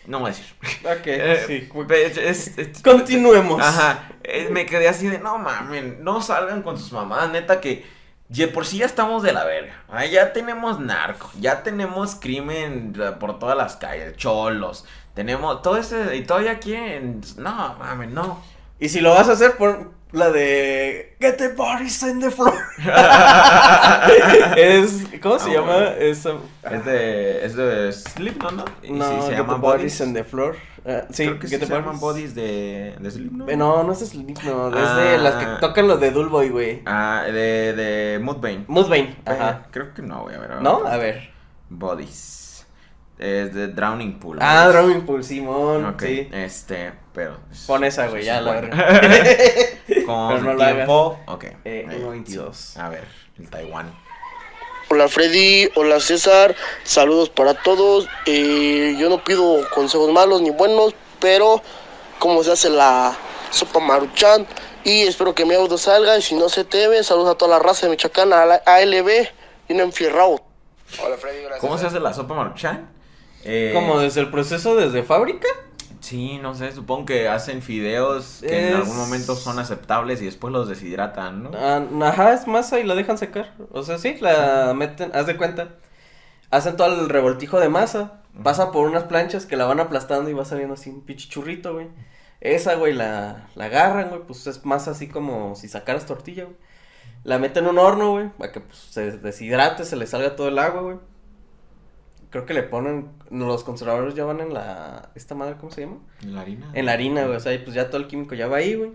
No voy a decir. Ok, Eh, sí. es- es- Continuemos. Ajá, eh, me quedé así de, no mamen, no salgan con sus mamadas, neta que ya por sí ya estamos de la verga. Ya tenemos narco, ya tenemos crimen eh, por todas las calles, cholos, tenemos todo ese, y todavía quieren, no mamen, no. Y si lo vas a hacer, por la de Get the bodies in the floor. es, ¿cómo se Ah, llama? bueno. Es, um, Es de, es de Slipknot, ¿no? Y no, sí, se Get llaman the bodies bodies. in the floor. Ah, sí, Creo que sí Get the se llaman bodies. de, de Slipknot. No, no es Slipknot, es de Ah. las que tocan los de Dullboy, güey. Ah, de, de Mudvayne. Mudvayne, Ajá. Creo que no, voy a ver. ver. ¿No? A ver. Bodies. Es de Drowning Pool. Ah. Drowning Pool, Simón, Ok, sí. este, pero. Pon esa, güey, ya, la verga. Con no tiempo. Ok. Eh, ahí, 1.22. sí. A ver, el Taiwán. Hola Freddy, hola César, saludos para todos. Eh, yo no pido consejos malos ni buenos, pero cómo se hace la sopa maruchan y espero que mi audio salga y si no se teme, saludos a toda la raza de Michoacán, a la ALB y un enfierrado. Hola Freddy, hola ¿Cómo se hace la sopa maruchan? Eh, ¿Como desde el proceso desde fábrica? Sí, no sé, supongo que hacen fideos que en algún momento son aceptables y después los deshidratan, ¿no? Ah, ajá, es masa y la dejan secar. O sea, sí, la meten, haz de cuenta. Hacen todo el revoltijo de masa. Pasa por unas planchas que la van aplastando y va saliendo así un pinche churrito, güey. Esa, güey, la, la agarran, güey, pues es masa así como si sacaras tortilla, güey. La meten en un horno, güey, para que pues, se deshidrate, se le salga todo el agua, güey. Creo que le ponen, los conservadores ya van en la, esta madre, ¿cómo se llama? ¿En la harina? En la harina, güey, o sea, y pues ya todo el químico ya va ahí, güey.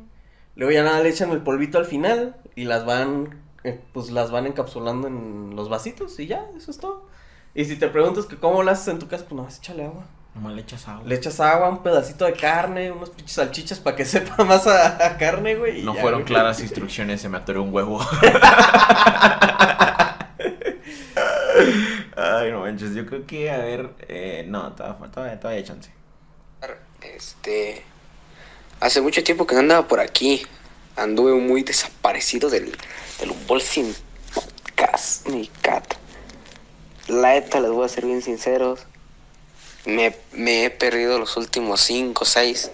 Luego ya nada le echan el polvito al final y las van, eh, pues las van encapsulando en los vasitos y ya, eso es todo. Y si te preguntas que cómo lo haces en tu casa, pues no, échale agua. Nomás le echas agua. Le echas agua, un pedacito de carne, unos pinches salchichas para que sepa más a, a carne, güey. No ya, fueron güey. claras instrucciones, se me atoró un huevo. Ay, no manches, yo creo que, a ver, eh, no, todavía, todavía, todavía hay chance. Este. Hace mucho tiempo que no andaba por aquí. Anduve muy desaparecido del, del Unboxing Podcast, mi cat. La neta, les voy a ser bien sinceros. Me, me he perdido los últimos 5 o 6.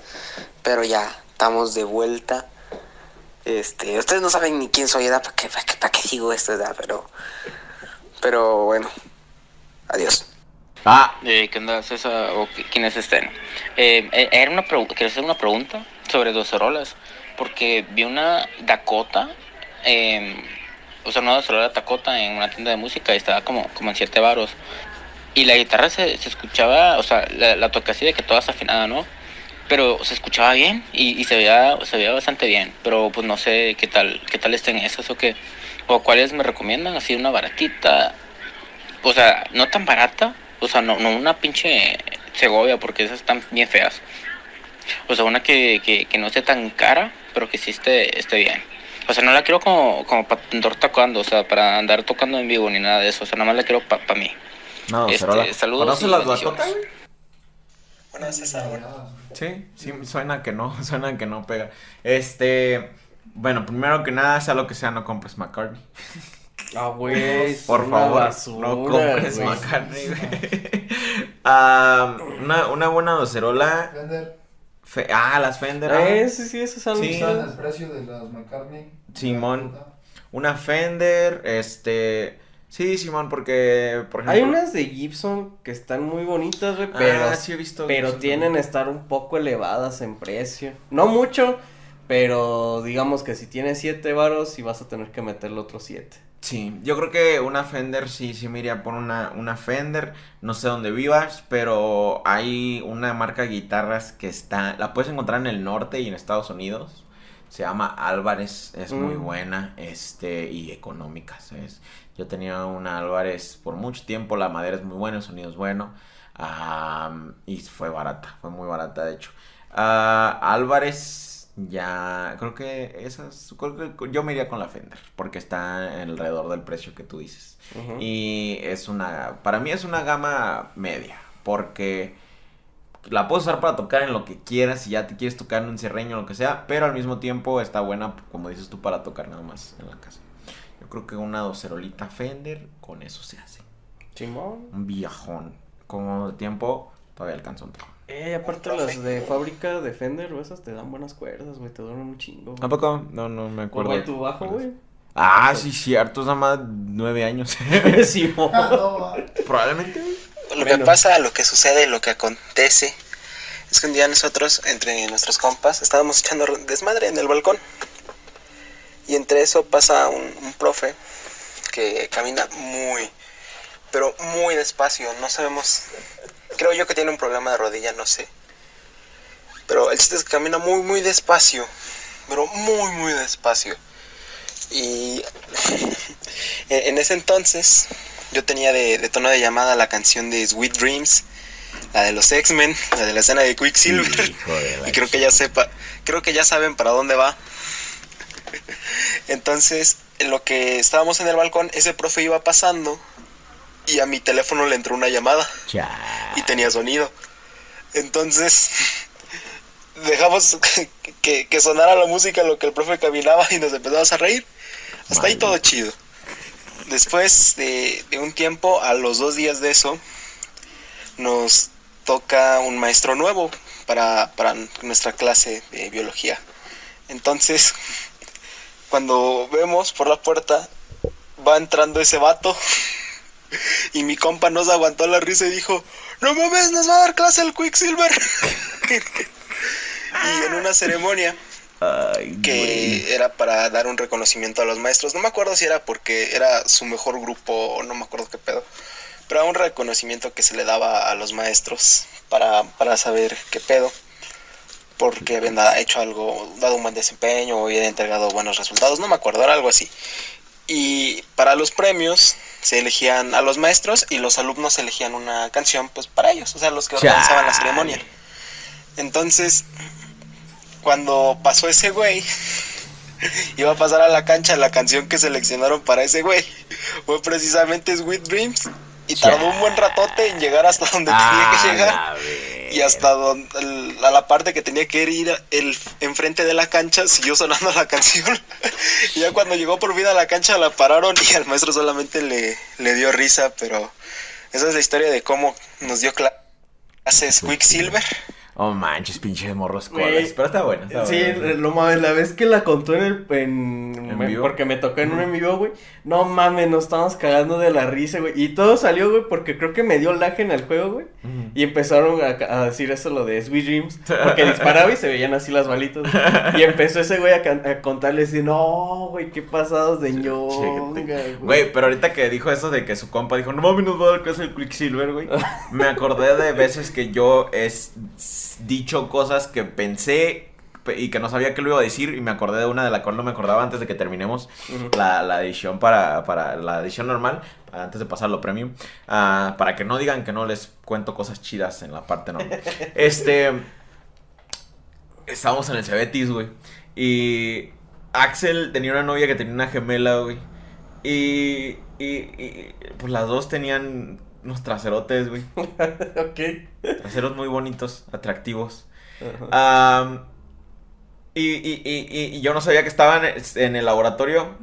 Pero ya, estamos de vuelta. Este, ustedes no saben ni quién soy, ¿verdad? ¿Para qué, para qué, para qué digo esto, ¿verdad? Pero, pero bueno, adiós. Ah, Eh, ¿Qué onda, César? O qui- quienes estén. Eh, eh, era una quería hacer una pregunta sobre docerolas. Porque vi una Dakota, eh, o sea, una docerola Dakota en una tienda de música y estaba como, como en 7 varos. Y la guitarra se, se escuchaba, o sea, la, la toqué así de que toda afinada, ¿no? Pero se escuchaba bien y, y se, veía, se veía bastante bien. Pero pues no sé qué tal, qué tal estén esas o qué. O cuáles me recomiendan, así una baratita, o sea, no tan barata, o sea, no, no una pinche Segovia, porque esas están bien feas. O sea, una que, que, que no esté tan cara, pero que sí esté, esté bien. O sea, no la quiero como, como para andar tocando, o sea, para andar tocando en vivo ni nada de eso. O sea, nada más la quiero para mí. no, Este, Cerola. saludos ¿Conoces las? Bueno, César, bueno. Sí, sí, suena que no, suena que no pega. Este, bueno, primero que nada, sea lo que sea, no compres McCartney. Ah, güey. Por favor, basura, no compres güey. Ah, una, una buena docerola. Fender. Fe- ah, las Fender. ah. Eh, sí, sí, esas han Sí. Están al precio de las McCartney. Simón. Una Fender, este... Sí, Simón, porque, por ejemplo... Hay unas de Gibson que están muy bonitas, güey, pero, Ah, sí he visto pero Gibson tienen también. estar un poco elevadas en precio. No mucho, pero digamos que si tienes 7 varos, sí vas a tener que meterle otros 7. Sí, yo creo que una Fender sí, sí me iría por una, una Fender. No sé dónde vivas, pero hay una marca de guitarras que está, la puedes encontrar en el norte y en Estados Unidos. Se llama Álvarez, es muy Mm. buena, este, y económica, ¿sabes? Yo tenía una Álvarez por mucho tiempo, la madera es muy buena, el sonido es bueno, am, y fue barata, fue muy barata de hecho. Ah, Álvarez, ya, creo que esas, creo que yo me iría con la Fender, porque está alrededor del precio que tú dices. Y es una, para mí es una gama media, porque la puedes usar para tocar en lo que quieras, si ya te quieres tocar en un cierreño o lo que sea, pero al mismo tiempo está buena, como dices tú, para tocar nada más en la casa. Yo creo que una docerolita Fender, con eso se hace. Simón. Un viajón. Como de tiempo, todavía alcanza un trabajo. Eh, aparte las de fábrica de Fender o esas te dan buenas cuerdas, güey, te duran un chingo. güey. ¿A poco? No, no me acuerdo. Güey, tu bajo, güey. Ah, sí, cierto, es nada más nueve años. Simón. Probablemente. Lo que pasa, lo que sucede, lo que acontece, es que un día nosotros, entre nuestros compas, estábamos echando desmadre en el balcón. Y entre eso pasa un, un profe que camina muy, pero muy despacio. No sabemos, creo yo que tiene un problema de rodilla, no sé. Pero el chiste es que camina muy, muy despacio. Pero muy, muy despacio. Y en ese entonces yo tenía de, de tono de llamada la canción de Sweet Dreams, la de los X-Men, la de la escena de Quicksilver. Y creo que ya sepa, creo que ya saben para dónde va. Entonces, en lo que estábamos en el balcón, ese profe iba pasando y a mi teléfono le entró una llamada y tenía sonido. Entonces, dejamos que, que- sonara la música lo que el profe caminaba y nos empezamos a reír. Hasta ahí todo chido. Después de, de un tiempo, a los dos días de eso, nos toca un maestro nuevo para, para nuestra clase de biología. Entonces, cuando vemos por la puerta, va entrando ese vato y mi compa nos aguantó la risa y dijo, no mames, nos va a dar clase el Quicksilver. y en una ceremonia que era para dar un reconocimiento a los maestros. No me acuerdo si era porque era su mejor grupo o no me acuerdo qué pedo. Pero era un reconocimiento que se le daba a los maestros para, para saber qué pedo. Porque habían hecho algo, dado un buen desempeño habían entregado buenos resultados. No me acuerdo, era algo así. Y para los premios se elegían a los maestros y los alumnos elegían una canción pues para ellos, o sea, los que organizaban la ceremonia. Entonces, cuando pasó ese güey, iba a pasar a la cancha la canción que seleccionaron para ese güey. Fue precisamente Sweet Dreams. Y tardó un buen ratote en llegar hasta donde tenía que llegar. Y hasta donde, el- a la parte que tenía que ir el, enfrente de la cancha, siguió sonando la canción. y ya cuando llegó por fin a la cancha la pararon y al maestro solamente le, le dio risa, pero esa es la historia de cómo nos dio clases Quicksilver. Oh manches, pinches morros colas. Pero está bueno. está Sí, bueno. no mames, la vez que la contó en el. En, ¿En me- vivo? Porque me tocó en un en vivo, güey. No mames, nos estábamos cagando de la risa, güey. Y todo salió, güey, porque creo que me dio lag en el juego, güey. Y empezaron a, a decir eso, lo de Sweet Dreams. Porque disparaba y se veían así las balitas. güey. Y empezó ese güey a, a contarles, y no, güey, qué pasados de ñonga, güey. Güey, pero ahorita que dijo eso de que su compa dijo, no mames, nos va a dar clase el Quicksilver, güey. Me acordé de veces que yo he s- dicho cosas que pensé pe- y que no sabía que lo iba a decir. Y me acordé de una de la cual no me acordaba antes de que terminemos la, la edición para, para la edición normal, antes de pasarlo premium. ah, para que no digan que no les cuento cosas chidas en la parte normal. este. Estábamos en el Cebetis, güey. Y Axel tenía una novia que tenía una gemela, güey. Y, y, y, pues las dos tenían unos traserotes, güey. ok. Traseros muy bonitos, atractivos. Ajá. Y, y, y, y- yo no sabía que estaban en el laboratorio.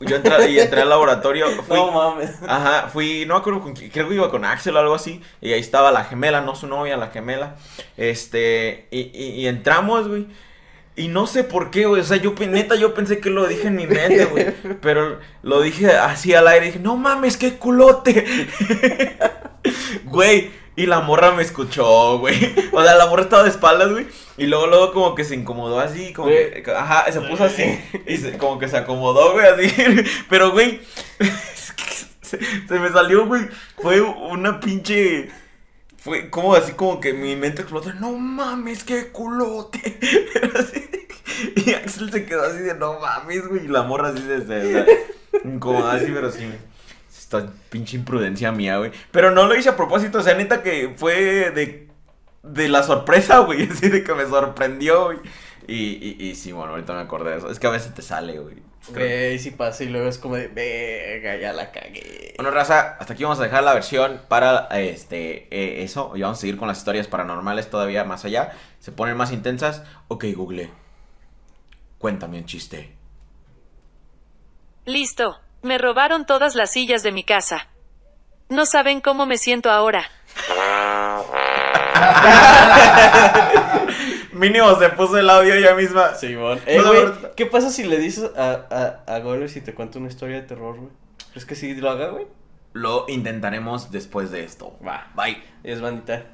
Yo entré, y entré al laboratorio. Fui, No mames. Ajá, fui, no me acuerdo con quién, creo que iba con Axel o algo así. Y ahí estaba la gemela, no su novia, la gemela. Este, y, y- y entramos, güey. Y no sé por qué, güey. O sea, yo, neta, yo pensé que lo dije en mi mente, güey. Pero lo dije así al aire. Dije, no mames, qué culote. Güey. Y la morra me escuchó, güey. O sea, la morra estaba de espaldas, güey. Y luego, luego como que se incomodó así, como que, ajá, se puso así. Y se- como que se acomodó, güey, así. Pero, güey, se, se me salió, güey. Fue una pinche... Fue como así como que mi mente explotó. No mames, qué culote. Así- y Axel se quedó así de no mames, güey. Y la morra así de... incomodada así, pero sí. Esta pinche imprudencia mía, güey. Pero no lo hice a propósito. O sea, neta que fue de... De la sorpresa, güey. Así de que me sorprendió, güey. Y, y, y sí, bueno, ahorita me acordé de eso. Es que a veces te sale, güey. Creo- Güey, sí pasa y luego es como de, verga, ya la cagué. Bueno, raza, hasta aquí vamos a dejar la versión para este eh, eso. Y vamos a seguir con las historias paranormales todavía más allá. Se ponen más intensas. Ok, Google. Cuéntame un chiste. Listo. Me robaron todas las sillas de mi casa. No saben cómo me siento ahora. Mínimo se puso el audio ya misma. Simón. Eh, güey, ¿qué pasa si le dices a, a, a Goller si te cuenta una historia de terror, güey? ¿Crees que sí lo haga, güey? Lo intentaremos después de esto. Va. Bye. Es bandita.